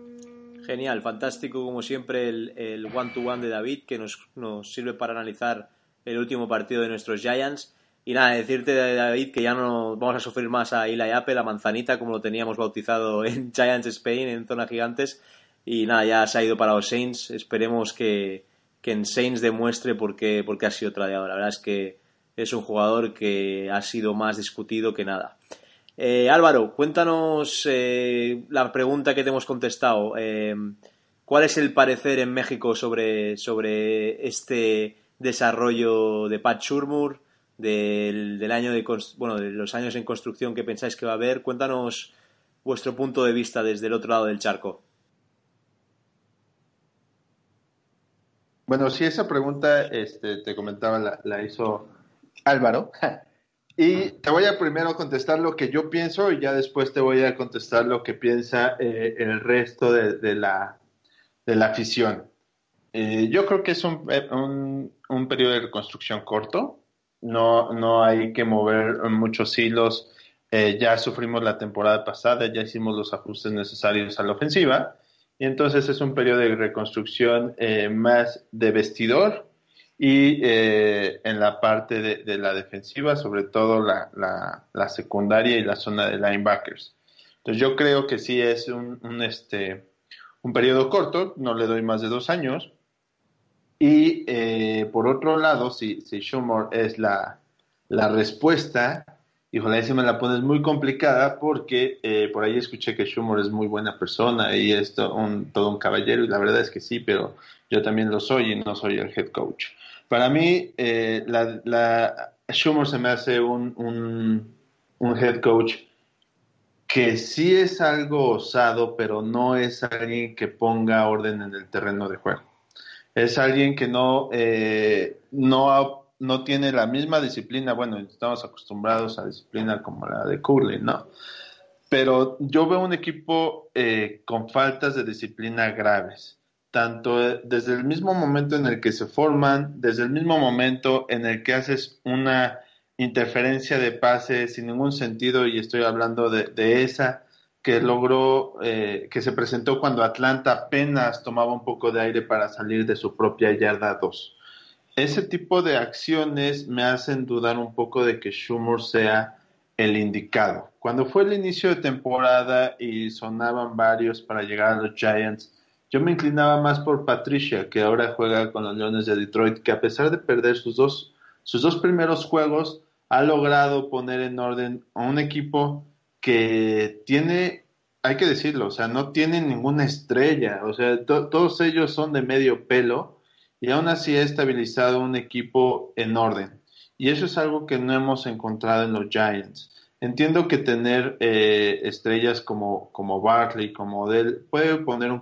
Genial, fantástico como siempre el one-to-one de David que nos, nos, sirve para analizar el último partido de nuestros Giants. Y nada, decirte David que ya no vamos a sufrir más a Eli la manzanita, como lo teníamos bautizado en Giants Spain, en zona gigantes. Y nada, ya se ha ido para los Saints. Esperemos que, que en Saints demuestre por qué, por qué ha sido tradeado. La verdad es que es un jugador que ha sido más discutido que nada. Eh, Álvaro, cuéntanos eh, la pregunta que te hemos contestado. Eh, ¿Cuál es el parecer en México sobre, sobre este desarrollo de Pat Shurmur, del, del año de, bueno, de los años en construcción que pensáis que va a haber? Cuéntanos vuestro punto de vista desde el otro lado del charco. Bueno, sí, esa pregunta este, te comentaba, la, la hizo Álvaro. Y te voy a primero contestar lo que yo pienso y ya después te voy a contestar lo que piensa eh, el resto de, la, de la afición. Eh, yo creo que es un, eh, un, un, periodo de reconstrucción corto. No, no hay que mover muchos hilos. ya sufrimos la temporada pasada, ya hicimos los ajustes necesarios a la ofensiva. Y entonces es un periodo de reconstrucción más de vestidor y eh, en la parte de, la defensiva, sobre todo la, la, secundaria y la zona de linebackers. Entonces yo creo que sí es un, este, un periodo corto, no le doy más de dos años. Y eh, por otro lado, si, si Schumer es la, la respuesta, híjole, se me la pones muy complicada porque eh, por ahí escuché que Schumer es muy buena persona y es un, todo un caballero y la verdad es que sí, pero yo también lo soy y no soy el head coach. Para mí, eh, la, la, Schumer se me hace un, un, head coach que sí es algo osado, pero no es alguien que ponga orden en el terreno de juego. Es alguien que no, eh, no, tiene la misma disciplina. Bueno, estamos acostumbrados a disciplina como la de Curly, ¿no? Pero yo veo un equipo eh, con faltas de disciplina graves tanto desde el mismo momento en el que se forman, desde el mismo momento en el que haces una interferencia de pase sin ningún sentido, y estoy hablando de, esa que logró, eh, que se presentó cuando Atlanta apenas tomaba un poco de aire para salir de su propia yarda 2. Ese tipo de acciones me hacen dudar un poco de que Schumer sea el indicado. Cuando fue el inicio de temporada y sonaban varios para llegar a los Giants, yo me inclinaba más por Patricia, que ahora juega con los Leones de Detroit, que a pesar de perder sus dos, sus dos primeros juegos, ha logrado poner en orden a un equipo que tiene, hay que decirlo, o sea, no tiene ninguna estrella, o sea, todos ellos son de medio pelo y aún así ha estabilizado un equipo en orden. Y eso es algo que no hemos encontrado en los Giants. Entiendo que tener eh, estrellas como, como Barkley, como Dell, puede poner un,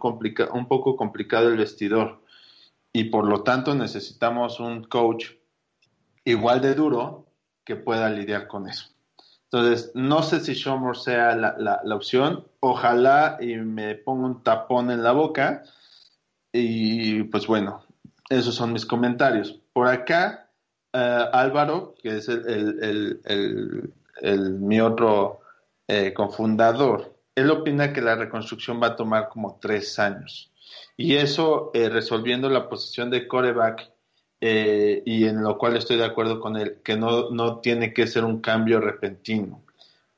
un poco complicado el vestidor y por lo tanto necesitamos un coach igual de duro que pueda lidiar con eso. Entonces, no sé si Shomer sea la, la, opción. Ojalá y me ponga un tapón en la boca. Y pues bueno, esos son mis comentarios. Por acá, eh, Álvaro, que es el el, mi otro eh, confundador, él opina que la reconstrucción va a tomar como tres años. Y eso eh, resolviendo la posición de coreback, eh, y en lo cual estoy de acuerdo con él, que no, no tiene que ser un cambio repentino.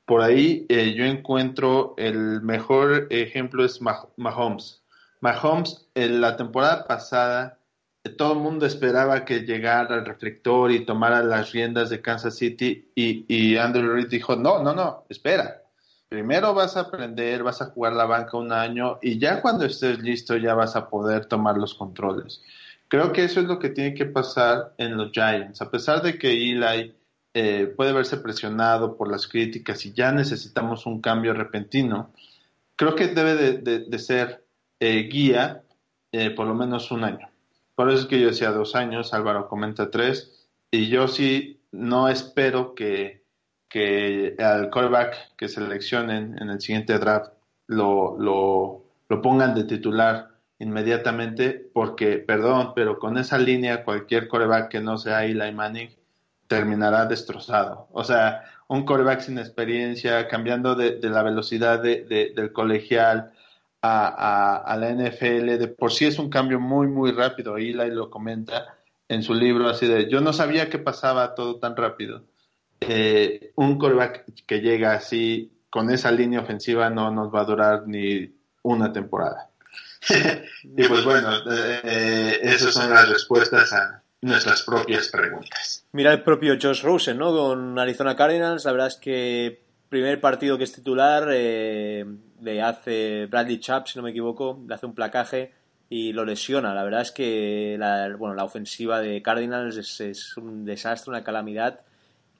Por ahí yo encuentro el mejor ejemplo es Mahomes. Mahomes, en la temporada pasada, todo el mundo esperaba que llegara al reflector y tomara las riendas de Kansas City y, Andrew Reid dijo, no, no, no, espera. Primero vas a aprender, vas a jugar la banca un año y ya cuando estés listo ya vas a poder tomar los controles. Creo que eso es lo que tiene que pasar en los Giants. A pesar de que Eli eh, puede verse presionado por las críticas y ya necesitamos un cambio repentino, creo que debe de, ser eh, guía eh, por lo menos un año. Por eso es que yo decía dos años, Álvaro comenta tres, y yo sí no espero que, que al callback que seleccionen en el siguiente draft lo, lo, lo pongan de titular inmediatamente, porque, perdón, pero con esa línea cualquier coreback que no sea Eli Manning terminará destrozado. O sea, un coreback sin experiencia, cambiando de, la velocidad de, del colegial a, a, la NFL, de por sí es un cambio muy, muy rápido. Eli lo comenta en su libro, así de, yo no sabía que pasaba todo tan rápido. Eh, un coreback que llega así, con esa línea ofensiva, no nos va a durar ni una temporada. y pues bueno, eh, eh, esas son las respuestas a nuestras propias preguntas. Mira el propio Josh Rosen, ¿no? Con Arizona Cardinals, la verdad es que primer partido que es titular eh, le hace Bradley Chubb, si no me equivoco, le hace un placaje y lo lesiona. La verdad es que la, bueno, la ofensiva de Cardinals es, un desastre, una calamidad.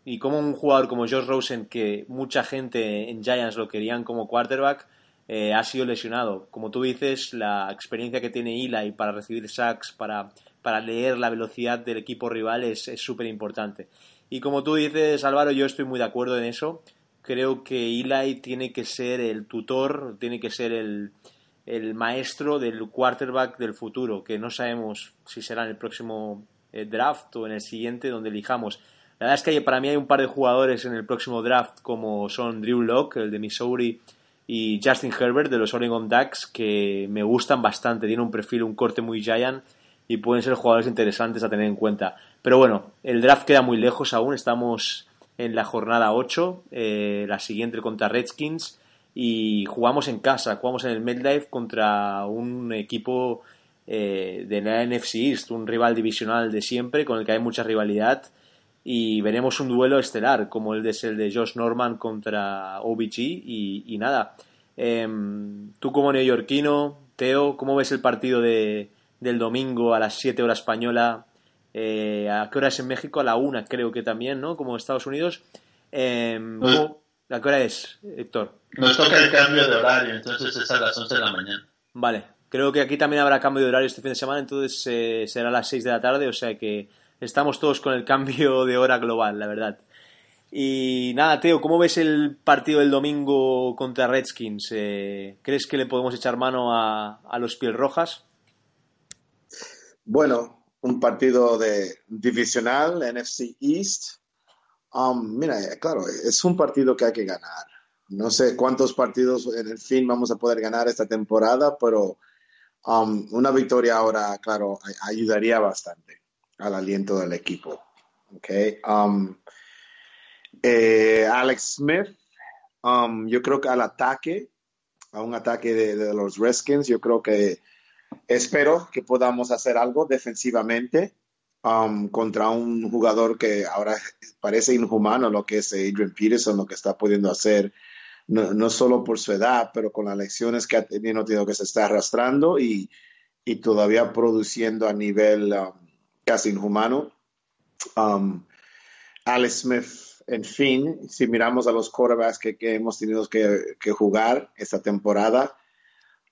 Y como un jugador como Josh Rosen, que mucha gente en Giants lo querían como quarterback, eh, ha sido lesionado. Como tú dices, la experiencia que tiene Eli para recibir sacks, para, para leer la velocidad del equipo rival es súper importante. Y como tú dices, Álvaro, yo estoy muy de acuerdo en eso. Creo que Eli tiene que ser el tutor, tiene que ser el, maestro del quarterback del futuro, que no sabemos si será en el próximo eh, draft o en el siguiente donde elijamos. La verdad es que para mí hay un par de jugadores en el próximo draft como son Drew Locke, el de Missouri, y Justin Herbert de los Oregon Ducks que me gustan bastante, tiene un perfil, un corte muy giant y pueden ser jugadores interesantes a tener en cuenta. Pero bueno, el draft queda muy lejos aún, estamos en la jornada 8, eh, la siguiente contra Redskins y jugamos en casa, jugamos en el MetLife contra un equipo eh, de la NFC East, un rival divisional de siempre con el que hay mucha rivalidad y veremos un duelo estelar como el de el de Josh Norman contra OBG y, nada. Em, tú como neoyorquino, Teo, ¿cómo ves el partido de, del domingo a las 7 horas española? Eh, ¿A qué hora es en México? A la 1 creo que también, ¿no? Como Estados Unidos. Em, ¿A qué hora es, Héctor? Nos toca el cambio de horario, entonces es a las 11 de la mañana. Vale, creo que aquí también habrá cambio de horario este fin de semana, entonces eh, será a las 6 de la tarde, o sea que estamos todos con el cambio de hora global, la verdad. Y nada, Teo, ¿cómo ves el partido del domingo contra Redskins? Eh, ¿Crees que le podemos echar mano a, a los piel rojas? Bueno, un partido de divisional, NFC East. Um, mira, claro, es un partido que hay que ganar. No sé cuántos partidos en el fin vamos a poder ganar esta temporada, pero um, una victoria ahora, claro, ayudaría bastante al aliento del equipo. Okay. Um, eh, Alex Smith, um, yo creo que al ataque, a un ataque de, los Redskins, yo creo que espero que podamos hacer algo defensivamente um, contra un jugador que ahora parece inhumano, lo que es Adrian Peterson, lo que está pudiendo hacer, no, solo por su edad, pero con las lecciones que ha tenido, que se está arrastrando y, y todavía produciendo a nivel casi inhumano. Um, Alex Smith, en fin, si miramos a los quarterbacks que, hemos tenido que, jugar esta temporada,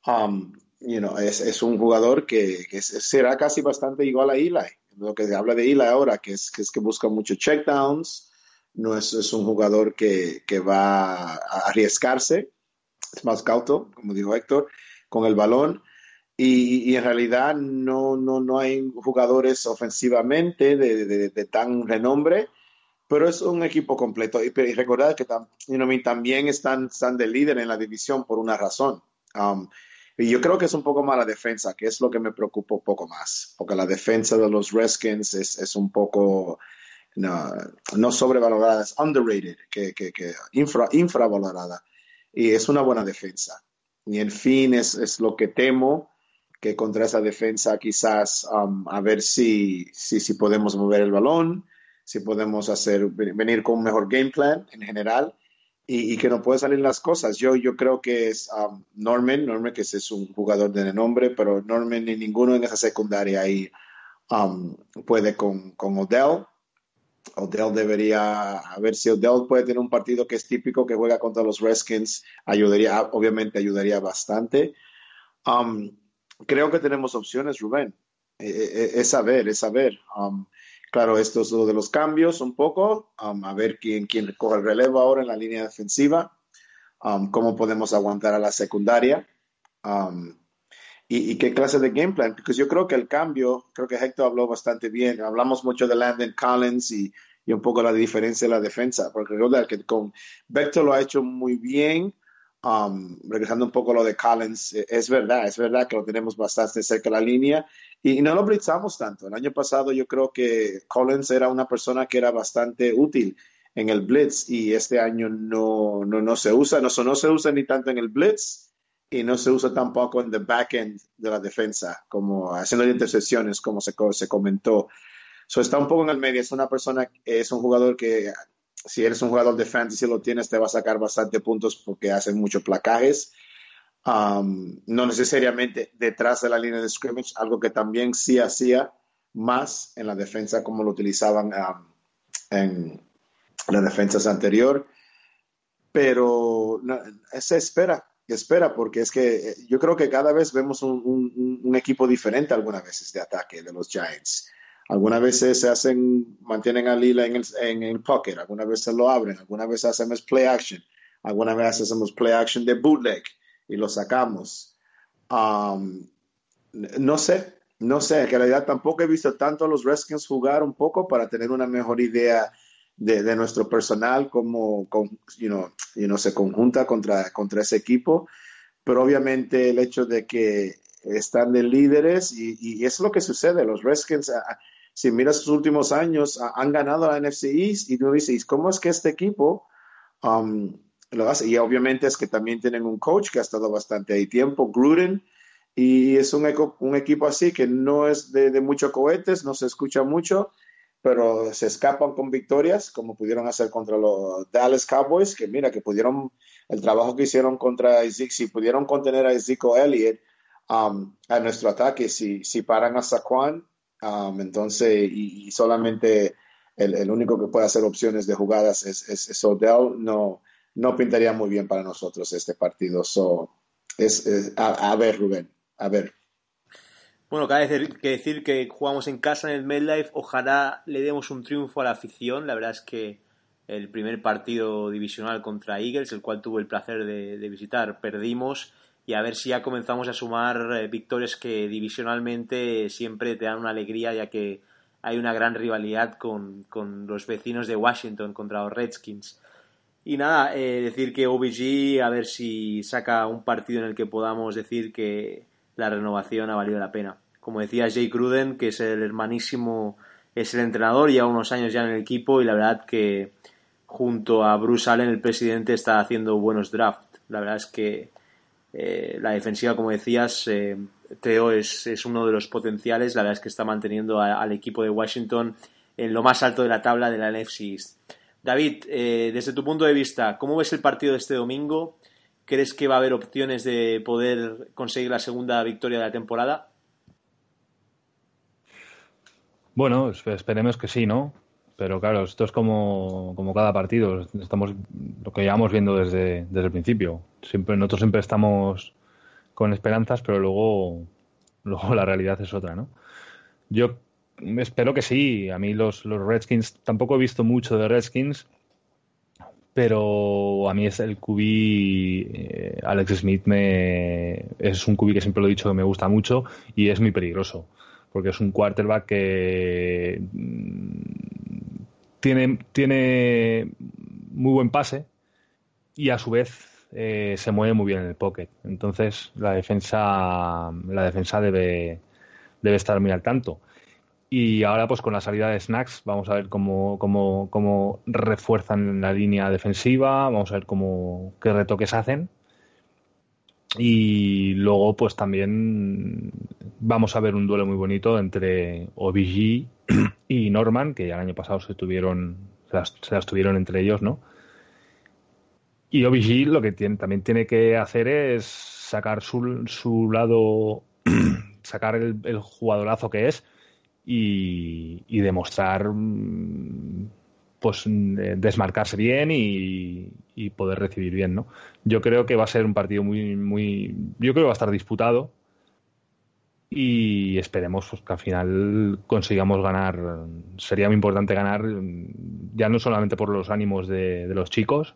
um, you know, es, un jugador que, será casi bastante igual a Eli. Lo que habla de Eli ahora, que es que, es que busca muchos checkdowns, no es, es un jugador que, que, va a arriesgarse, es más cauto, como dijo Héctor, con el balón. Y, en realidad no, no, no hay jugadores ofensivamente de, de, tan renombre, pero es un equipo completo. Y, y recordad que también están, están de líder en la división por una razón. Um, y yo creo que es un poco más la defensa, que es lo que me preocupa un poco más, porque la defensa de los Redskins es, es un poco no, no, sobrevalorada, es underrated, que, que, que infra, infravalorada. Y es una buena defensa. Y en fin, es, es lo que temo que contra esa defensa quizás um, a ver si, si, si, podemos mover el balón, si podemos hacer, venir con un mejor game plan en general y, que no puede salir las cosas. Yo, yo creo que es um, Norman, Norman que es un jugador de nombre, pero Norman ni ninguno en esa secundaria ahí um, puede con, con Odell. Odell debería, a ver si Odell puede tener un partido que es típico, que juega contra los Redskins, ayudaría, obviamente ayudaría bastante. Um, creo que tenemos opciones, Rubén. Eh, eh, eh, es saber, es saber. Um, claro, esto es lo de los cambios un poco, um, a ver quién, quién coge el relevo ahora en la línea defensiva, um, cómo podemos aguantar a la secundaria y, qué clase de game plan. Porque yo creo que el cambio, creo que Héctor habló bastante bien, hablamos mucho de Landon Collins y, y un poco la diferencia de la defensa, porque creo que con Vector lo ha hecho muy bien. Um, regresando un poco a lo de Collins, eh, es verdad, es verdad que lo tenemos bastante cerca de la línea y, no lo blitzamos tanto. El año pasado yo creo que Collins era una persona que era bastante útil en el blitz y este año no, no, no se usa, no, no se usa ni tanto en el blitz y no se usa tampoco en the back end de la defensa, como haciendo intercepciones, como se, se comentó. So está un poco en el medio, es una persona, es un jugador que si eres un jugador de fantasy lo tienes, te va a sacar bastante puntos porque hace muchos placajes. Um, no necesariamente detrás de la línea de scrimmage, algo que también sí hacía más en la defensa como lo utilizaban um, en las defensas anterior. Pero se espera, espera, porque es que yo creo que cada vez vemos un, un equipo diferente algunas veces de ataque de los Giants. Algunas veces se hacen, mantienen a Lila en el, en el pocket, algunas veces lo abren, algunas veces hacemos play action, algunas veces hacemos play action de bootleg y lo sacamos. Um, no sé, no sé, en realidad tampoco he visto tanto a los Redskins jugar un poco para tener una mejor idea de, de nuestro personal como, con, you know, you know, se conjunta contra, contra ese equipo, pero obviamente el hecho de que están de líderes y, y, es lo que sucede, los Redskins si miras sus últimos años, han ganado la NFC East y tú dices, ¿cómo es que este equipo um, lo hace? Y obviamente es que también tienen un coach que ha estado bastante ahí tiempo, Gruden, y es un, un equipo así que no es de, de muchos cohetes, no se escucha mucho, pero se escapan con victorias, como pudieron hacer contra los Dallas Cowboys, que mira, que pudieron, el trabajo que hicieron contra Zeke, si pudieron contener a Ezekiel Elliott um, a nuestro ataque, si, si paran a Saquon, Um, entonces, y, solamente el, único que puede hacer opciones de jugadas es, es, Odell, no, no pintaría muy bien para nosotros este partido. So, es, a, ver, Rubén, a ver. Bueno, cabe decir, que decir que jugamos en casa en el MedLife. Ojalá le demos un triunfo a la afición. La verdad es que el primer partido divisional contra Eagles, el cual tuve el placer de visitar, perdimos y a ver si ya comenzamos a sumar eh, victorias que divisionalmente siempre te dan una alegría ya que hay una gran rivalidad con, los vecinos de Washington contra los Redskins. Y nada, eh, decir que OBG a ver si saca un partido en el que podamos decir que la renovación ha valido la pena. Como decía Jake Cruden, que es el hermanísimo, es el entrenador, lleva unos años ya en el equipo y la verdad que junto a Bruce Allen, el presidente, está haciendo buenos drafts. La verdad es que eh, la defensiva, como decías, eh, Teo es, uno de los potenciales. La verdad es que está manteniendo al equipo de Washington en lo más alto de la tabla de la NFC East. David, eh, desde tu punto de vista, ¿cómo ves el partido de este domingo? ¿Crees que va a haber opciones de poder conseguir la segunda victoria de la temporada? Bueno, esperemos que sí, ¿no? Pero claro, esto es como, como cada partido. Estamos lo que llevamos viendo desde, desde el principio. Siempre, nosotros siempre estamos con esperanzas, pero luego, luego la realidad es otra, ¿no? Yo espero que sí. A mí los, los Redskins, tampoco he visto mucho de Redskins, pero a mí es el QB, eh, Alex Smith me, es un QB que siempre lo he dicho que me gusta mucho y es muy peligroso, porque es un quarterback que tiene, tiene muy buen pase y a su vez eh, se mueve muy bien en el pocket. Entonces la defensa, la defensa debe, debe estar muy al tanto. Y ahora, pues con la salida de Snacks, vamos a ver cómo, cómo, cómo refuerzan la línea defensiva, vamos a ver cómo, qué retoques hacen. Y luego, pues también vamos a ver un duelo muy bonito entre OBG y Norman, que ya el año pasado se tuvieron, se las, tuvieron entre ellos, ¿no? Y OBG lo que también tiene que hacer es sacar su, su lado, sacar el, jugadorazo que es y, y demostrar mm, pues eh, desmarcarse bien y, poder recibir bien, ¿no? Yo creo que va a ser un partido muy, muy, yo creo que va a estar disputado y esperemos pues, que al final consigamos ganar. Sería muy importante ganar, ya no solamente por los ánimos de, los chicos,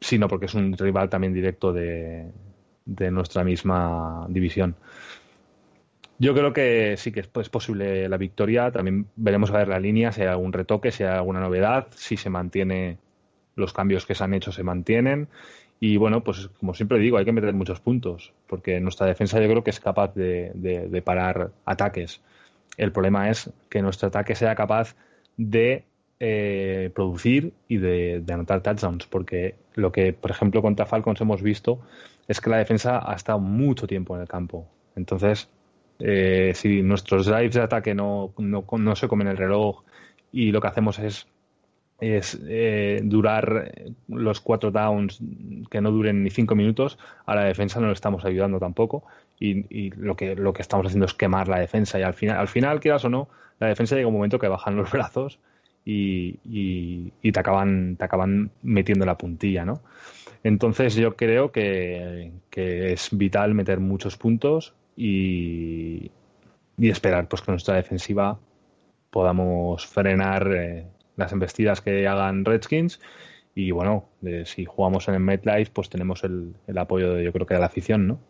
sino porque es un rival también directo de, de nuestra misma división. Yo creo que sí que es posible la victoria. También veremos a ver la línea, si hay algún retoque, si hay alguna novedad, si se mantiene, los cambios que se han hecho se mantienen. Y bueno, pues como siempre digo, hay que meter muchos puntos, porque nuestra defensa yo creo que es capaz de, parar ataques. El problema es que nuestro ataque sea capaz de eh, producir y de, anotar touchdowns, porque lo que, por ejemplo, contra Falcons hemos visto es que la defensa ha estado mucho tiempo en el campo. Entonces, eh, si nuestros drives de ataque no, no, se comen el reloj y lo que hacemos es, es eh, durar los cuatro downs que no duren ni cinco minutos, a la defensa no le estamos ayudando tampoco y, lo, que, lo que estamos haciendo es quemar la defensa y al final, al final, quieras o no, la defensa llega un momento que bajan los brazos y, y, te, acaban, te acaban metiendo la puntilla, ¿no? Entonces yo creo que, es vital meter muchos puntos y, esperar pues que nuestra defensiva podamos frenar eh, las embestidas que hagan Redskins y bueno, si jugamos en el MetLife pues tenemos el, el apoyo de, yo creo que de la afición, ¿no?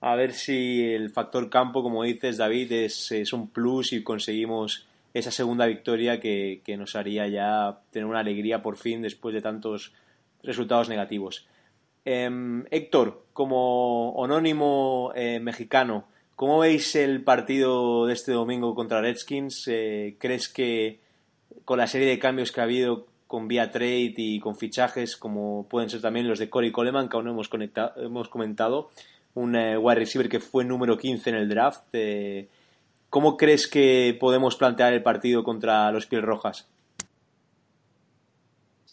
A ver si el factor campo, como dices David, es, es un plus y conseguimos esa segunda victoria que, nos haría ya tener una alegría por fin después de tantos resultados negativos. Em, Héctor, como anónimo eh, mexicano, ¿cómo veis el partido de este domingo contra Redskins? Eh, ¿Crees que con la serie de cambios que ha habido con vía trade y con fichajes, como pueden ser también los de Corey Coleman, que aún no hemos, hemos comentado, un eh, wide receiver que fue número 15 en el draft, ¿Cómo crees que podemos plantear el partido contra los Piel Rojas?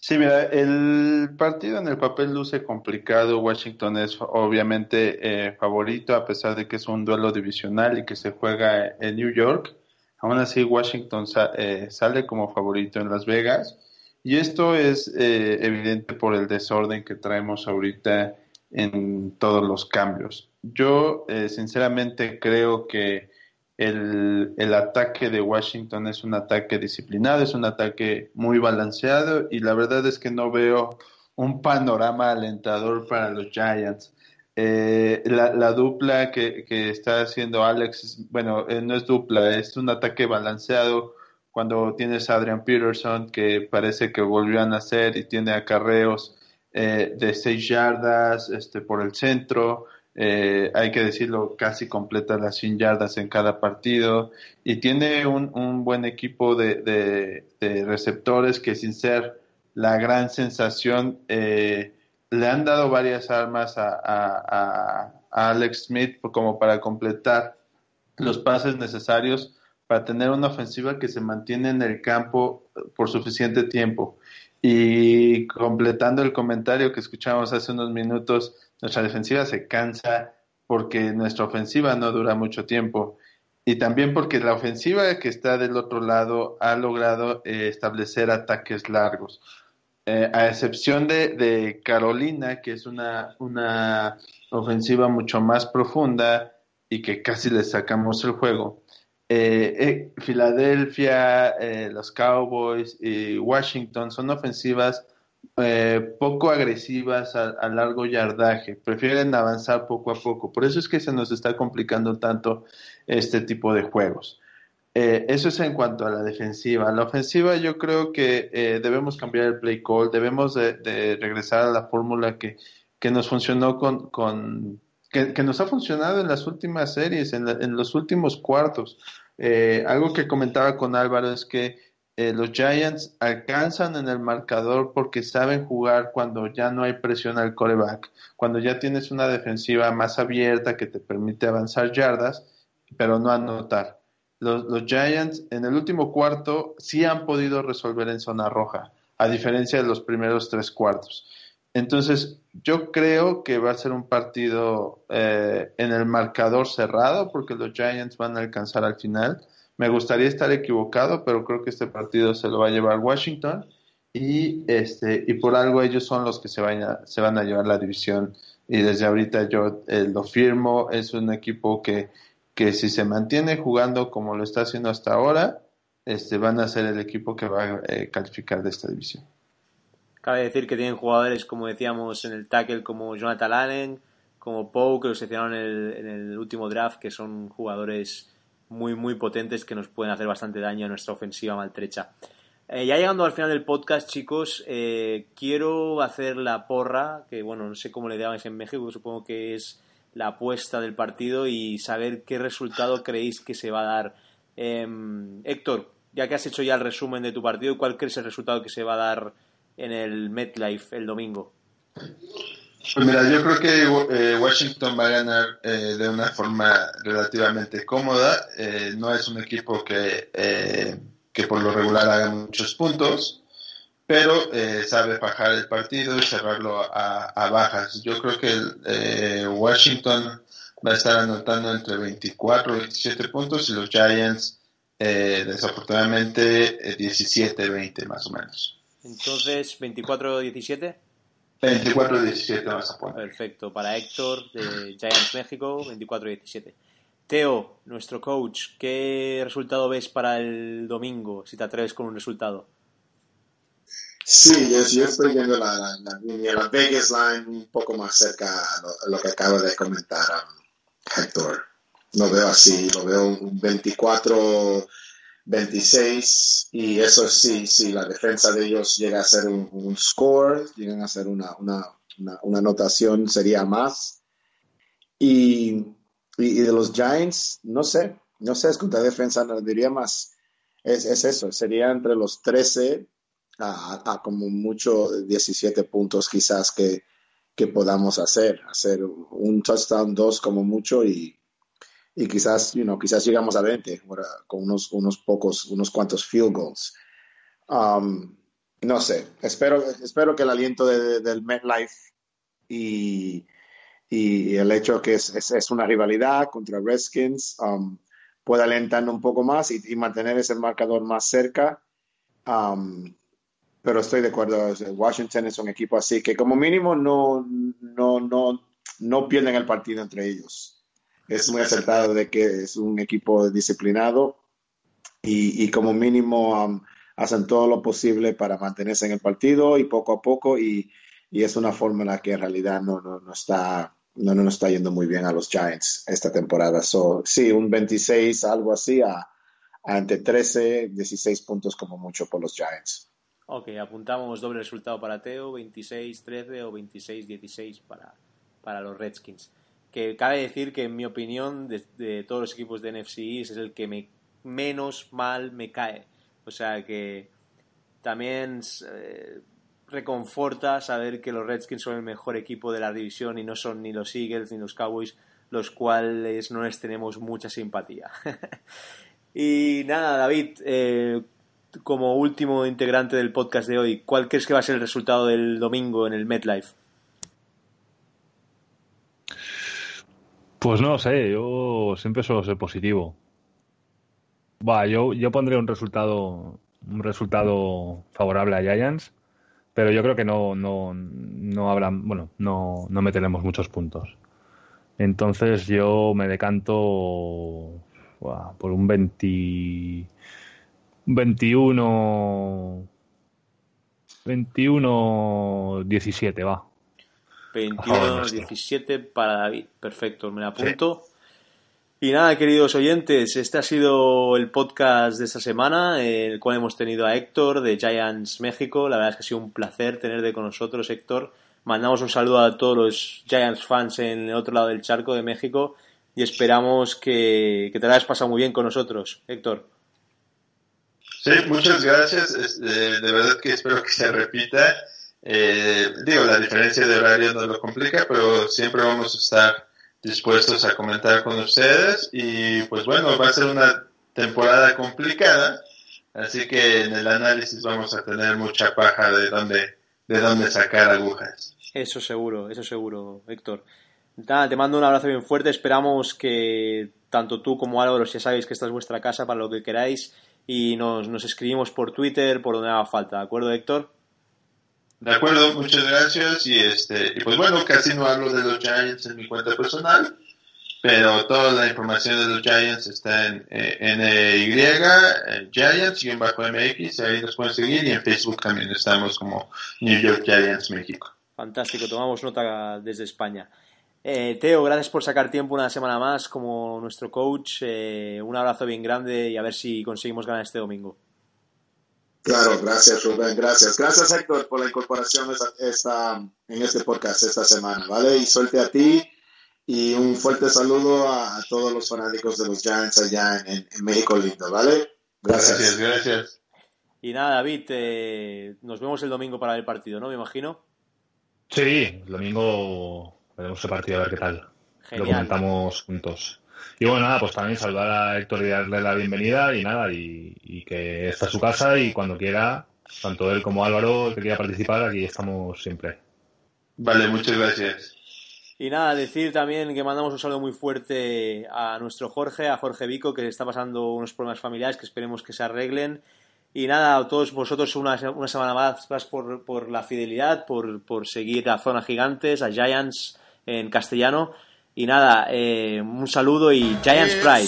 Sí, mira, el partido en el papel luce complicado. Washington es obviamente eh, favorito, a pesar de que es un duelo divisional y que se juega en New York. Aún así, Washington eh, sale como favorito en Las Vegas. Y esto es eh, evidente por el desorden que traemos ahorita en todos los cambios. Yo, sinceramente, creo que el, el, ataque de Washington es un ataque disciplinado, es un ataque muy balanceado y la verdad es que no veo un panorama alentador para los Giants. Eh, la, dupla que, que, está haciendo Alex, bueno, eh, no es dupla, es un ataque balanceado cuando tienes a Adrian Peterson que parece que volvió a nacer y tiene acarreos eh, de seis yardas este, por el centro. Eh, hay que decirlo, casi completa las 100 yardas en cada partido y tiene un, un buen equipo de, de, receptores que sin ser la gran sensación eh, le han dado varias armas a, a, a, Alex Smith como para completar los pases necesarios para tener una ofensiva que se mantiene en el campo por suficiente tiempo. Y completando el comentario que escuchamos hace unos minutos, nuestra defensiva se cansa porque nuestra ofensiva no dura mucho tiempo y también porque la ofensiva que está del otro lado ha logrado eh, establecer ataques largos. Eh, a excepción de, Carolina, que es una, una ofensiva mucho más profunda y que casi le sacamos el juego. Eh, Filadelfia, los Cowboys y Washington son ofensivas eh, poco agresivas a, largo yardaje, prefieren avanzar poco a poco. Por eso es que se nos está complicando tanto este tipo de juegos. Eh, eso es en cuanto a la defensiva. La ofensiva yo creo que eh, debemos cambiar el play call, debemos de, regresar a la fórmula que, que nos funcionó con, con que, nos ha funcionado en las últimas series, en, en los últimos cuartos. algo que comentaba con Álvaro es que eh, los Giants alcanzan en el marcador porque saben jugar cuando ya no hay presión al coreback, cuando ya tienes una defensiva más abierta que te permite avanzar yardas, pero no anotar. Los, los Giants en el último cuarto sí han podido resolver en zona roja, a diferencia de los primeros tres cuartos. Entonces, yo creo que va a ser un partido eh, en el marcador cerrado porque los Giants van a alcanzar al final me gustaría estar equivocado, pero creo que este partido se lo va a llevar Washington. Y este y por algo ellos son los que se van a, se van a llevar la división. Y desde ahorita yo eh, lo firmo, es un equipo que, que si se mantiene jugando como lo está haciendo hasta ahora, este van a ser el equipo que va a eh, calificar de esta división. Cabe decir que tienen jugadores, como decíamos, en el tackle como Jonathan Allen, como Poe, que los seleccionaron en el, en el último draft, que son jugadores muy, muy potentes que nos pueden hacer bastante daño a nuestra ofensiva maltrecha. Eh, ya llegando al final del podcast, chicos, eh, quiero hacer la porra, que bueno, no sé cómo le llamáis en México, supongo que es la apuesta del partido y saber qué resultado creéis que se va a dar. Em, Héctor, ya que has hecho ya el resumen de tu partido, ¿cuál crees el resultado que se va a dar en el MetLife el domingo? Pues mira, yo creo que eh, Washington va a ganar eh, de una forma relativamente cómoda. Eh, no es un equipo que, que por lo regular haga muchos puntos, pero sabe bajar el partido y cerrarlo a, bajas. Yo creo que Washington va a estar anotando entre 24 y 27 puntos y los Giants desafortunadamente 17-20 más o menos. Entonces, 24-17. 24-17 vas a poner. Perfecto. Para Héctor de Giants México, 24-17. Teo, nuestro coach, ¿qué resultado ves para el domingo, si te atreves con un resultado? Sí, yo, estoy viendo la, la, la, Vegas line un poco más cerca a lo, que acaba de comentar um, Héctor. Lo veo así, lo veo un 24 26 y eso sí, si la defensa de ellos llega a ser un, score, llegan a ser una, una, una, anotación, sería más. Y, y, de los Giants, no sé, no sé, es que defensa diría más. Es, es, eso, sería entre los 13 a, a, como mucho 17 puntos quizás que, que podamos hacer, hacer un touchdown, dos como mucho y, y quizás, you know, quizás llegamos a 20 con unos, unos pocos, unos cuantos field goals. Um, no sé, espero, espero que el aliento de, del MetLife y, y el hecho que es, es, una rivalidad contra Redskins um, pueda alentar un poco más y, mantener ese marcador más cerca. Um, pero estoy de acuerdo, Washington es un equipo así que como mínimo no, no, no, no pierden el partido entre ellos es muy acertado de que es un equipo disciplinado y, como mínimo um, hacen todo lo posible para mantenerse en el partido y poco a poco y, es una fórmula que en realidad no, no, está no, no está yendo muy bien a los Giants esta temporada. So, sí, un 26, algo así, a, entre 13, 16 puntos como mucho por los Giants. Ok, apuntamos doble resultado para Teo, 26-13 o 26-16 para, para los Redskins que cabe decir que en mi opinión de, todos los equipos de NFC es el que me, menos mal me cae. O sea que también eh, reconforta saber que los Redskins son el mejor equipo de la división y no son ni los Eagles ni los Cowboys, los cuales no les tenemos mucha simpatía. y nada, David, eh, como último integrante del podcast de hoy, ¿cuál crees que va a ser el resultado del domingo en el MetLife? Pues no sé, yo siempre suelo ser positivo. Va, yo, yo pondré un resultado, un resultado favorable a Giants, pero yo creo que no, no, no habrán, bueno, no, no meteremos muchos puntos. Entonces yo me decanto por un 20, 21, 21, 17, va. 21-17 para David. Perfecto, me la apunto. Y nada, queridos oyentes, este ha sido el podcast de esta semana, el cual hemos tenido a Héctor de Giants México. La verdad es que ha sido un placer tenerte con nosotros, Héctor. Mandamos un saludo a todos los Giants fans en el otro lado del charco de México y esperamos que, te lo hayas pasado muy bien con nosotros, Héctor. Sí, muchas gracias. de verdad que espero que se repita eh, digo, la diferencia de horario no lo complica, pero siempre vamos a estar dispuestos a comentar con ustedes y pues bueno, va a ser una temporada complicada, así que en el análisis vamos a tener mucha paja de dónde, de dónde sacar agujas. Eso seguro, eso seguro, Héctor. te mando un abrazo bien fuerte, esperamos que tanto tú como Álvaro, ya sabéis que esta es vuestra casa para lo que queráis y nos, nos escribimos por Twitter, por donde haga falta, ¿de acuerdo, Héctor? De acuerdo, muchas gracias. Y este, y pues bueno, casi no hablo de los Giants en mi cuenta personal, pero toda la información de los Giants está en NY, Giants y en bajo MX, ahí nos pueden seguir y en Facebook también estamos como New York Giants México. Fantástico, tomamos nota desde España. Eh, Teo, gracias por sacar tiempo una semana más como nuestro coach. Eh, un abrazo bien grande y a ver si conseguimos ganar este domingo. Claro, gracias Rubén, gracias. Gracias Héctor por la incorporación esta, en este podcast esta semana, ¿vale? Y suerte a ti y un fuerte saludo a, todos los fanáticos de los Giants allá en, México lindo, ¿vale? Gracias, gracias. Y nada, David, eh, nos vemos el domingo para el partido, ¿no? Me imagino. Sí, el domingo veremos el partido a ver qué tal. Lo comentamos juntos. Y bueno, nada, pues también saludar a Héctor y darle la bienvenida y nada, y, que está en su casa y cuando quiera, tanto él como Álvaro, que quiera participar, aquí estamos siempre. Vale, muchas gracias. Y nada, decir también que mandamos un saludo muy fuerte a nuestro Jorge, a Jorge Vico, que está pasando unos problemas familiares que esperemos que se arreglen. Y nada, a todos vosotros una, una semana más, más por, por, la fidelidad, por, por seguir a Zona Gigantes, a Giants en castellano. Y nada, eh, un saludo y Giants Pride.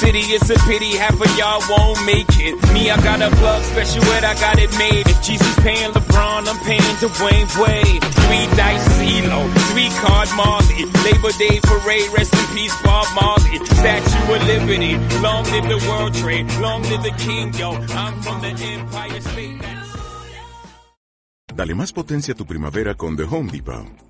city. It's a pity half of y'all won't make it. Me, I got a plug special ed, I got it made. If Jesus paying LeBron, I'm paying Dwayne Wade. Three dice CeeLo, three card Marley. Labor Day parade, rest in peace Bob Marley. Statue of Liberty, long live the World Trade, long live the King, yo. I'm from the Empire State. Dale más potencia a tu primavera con The Home Depot.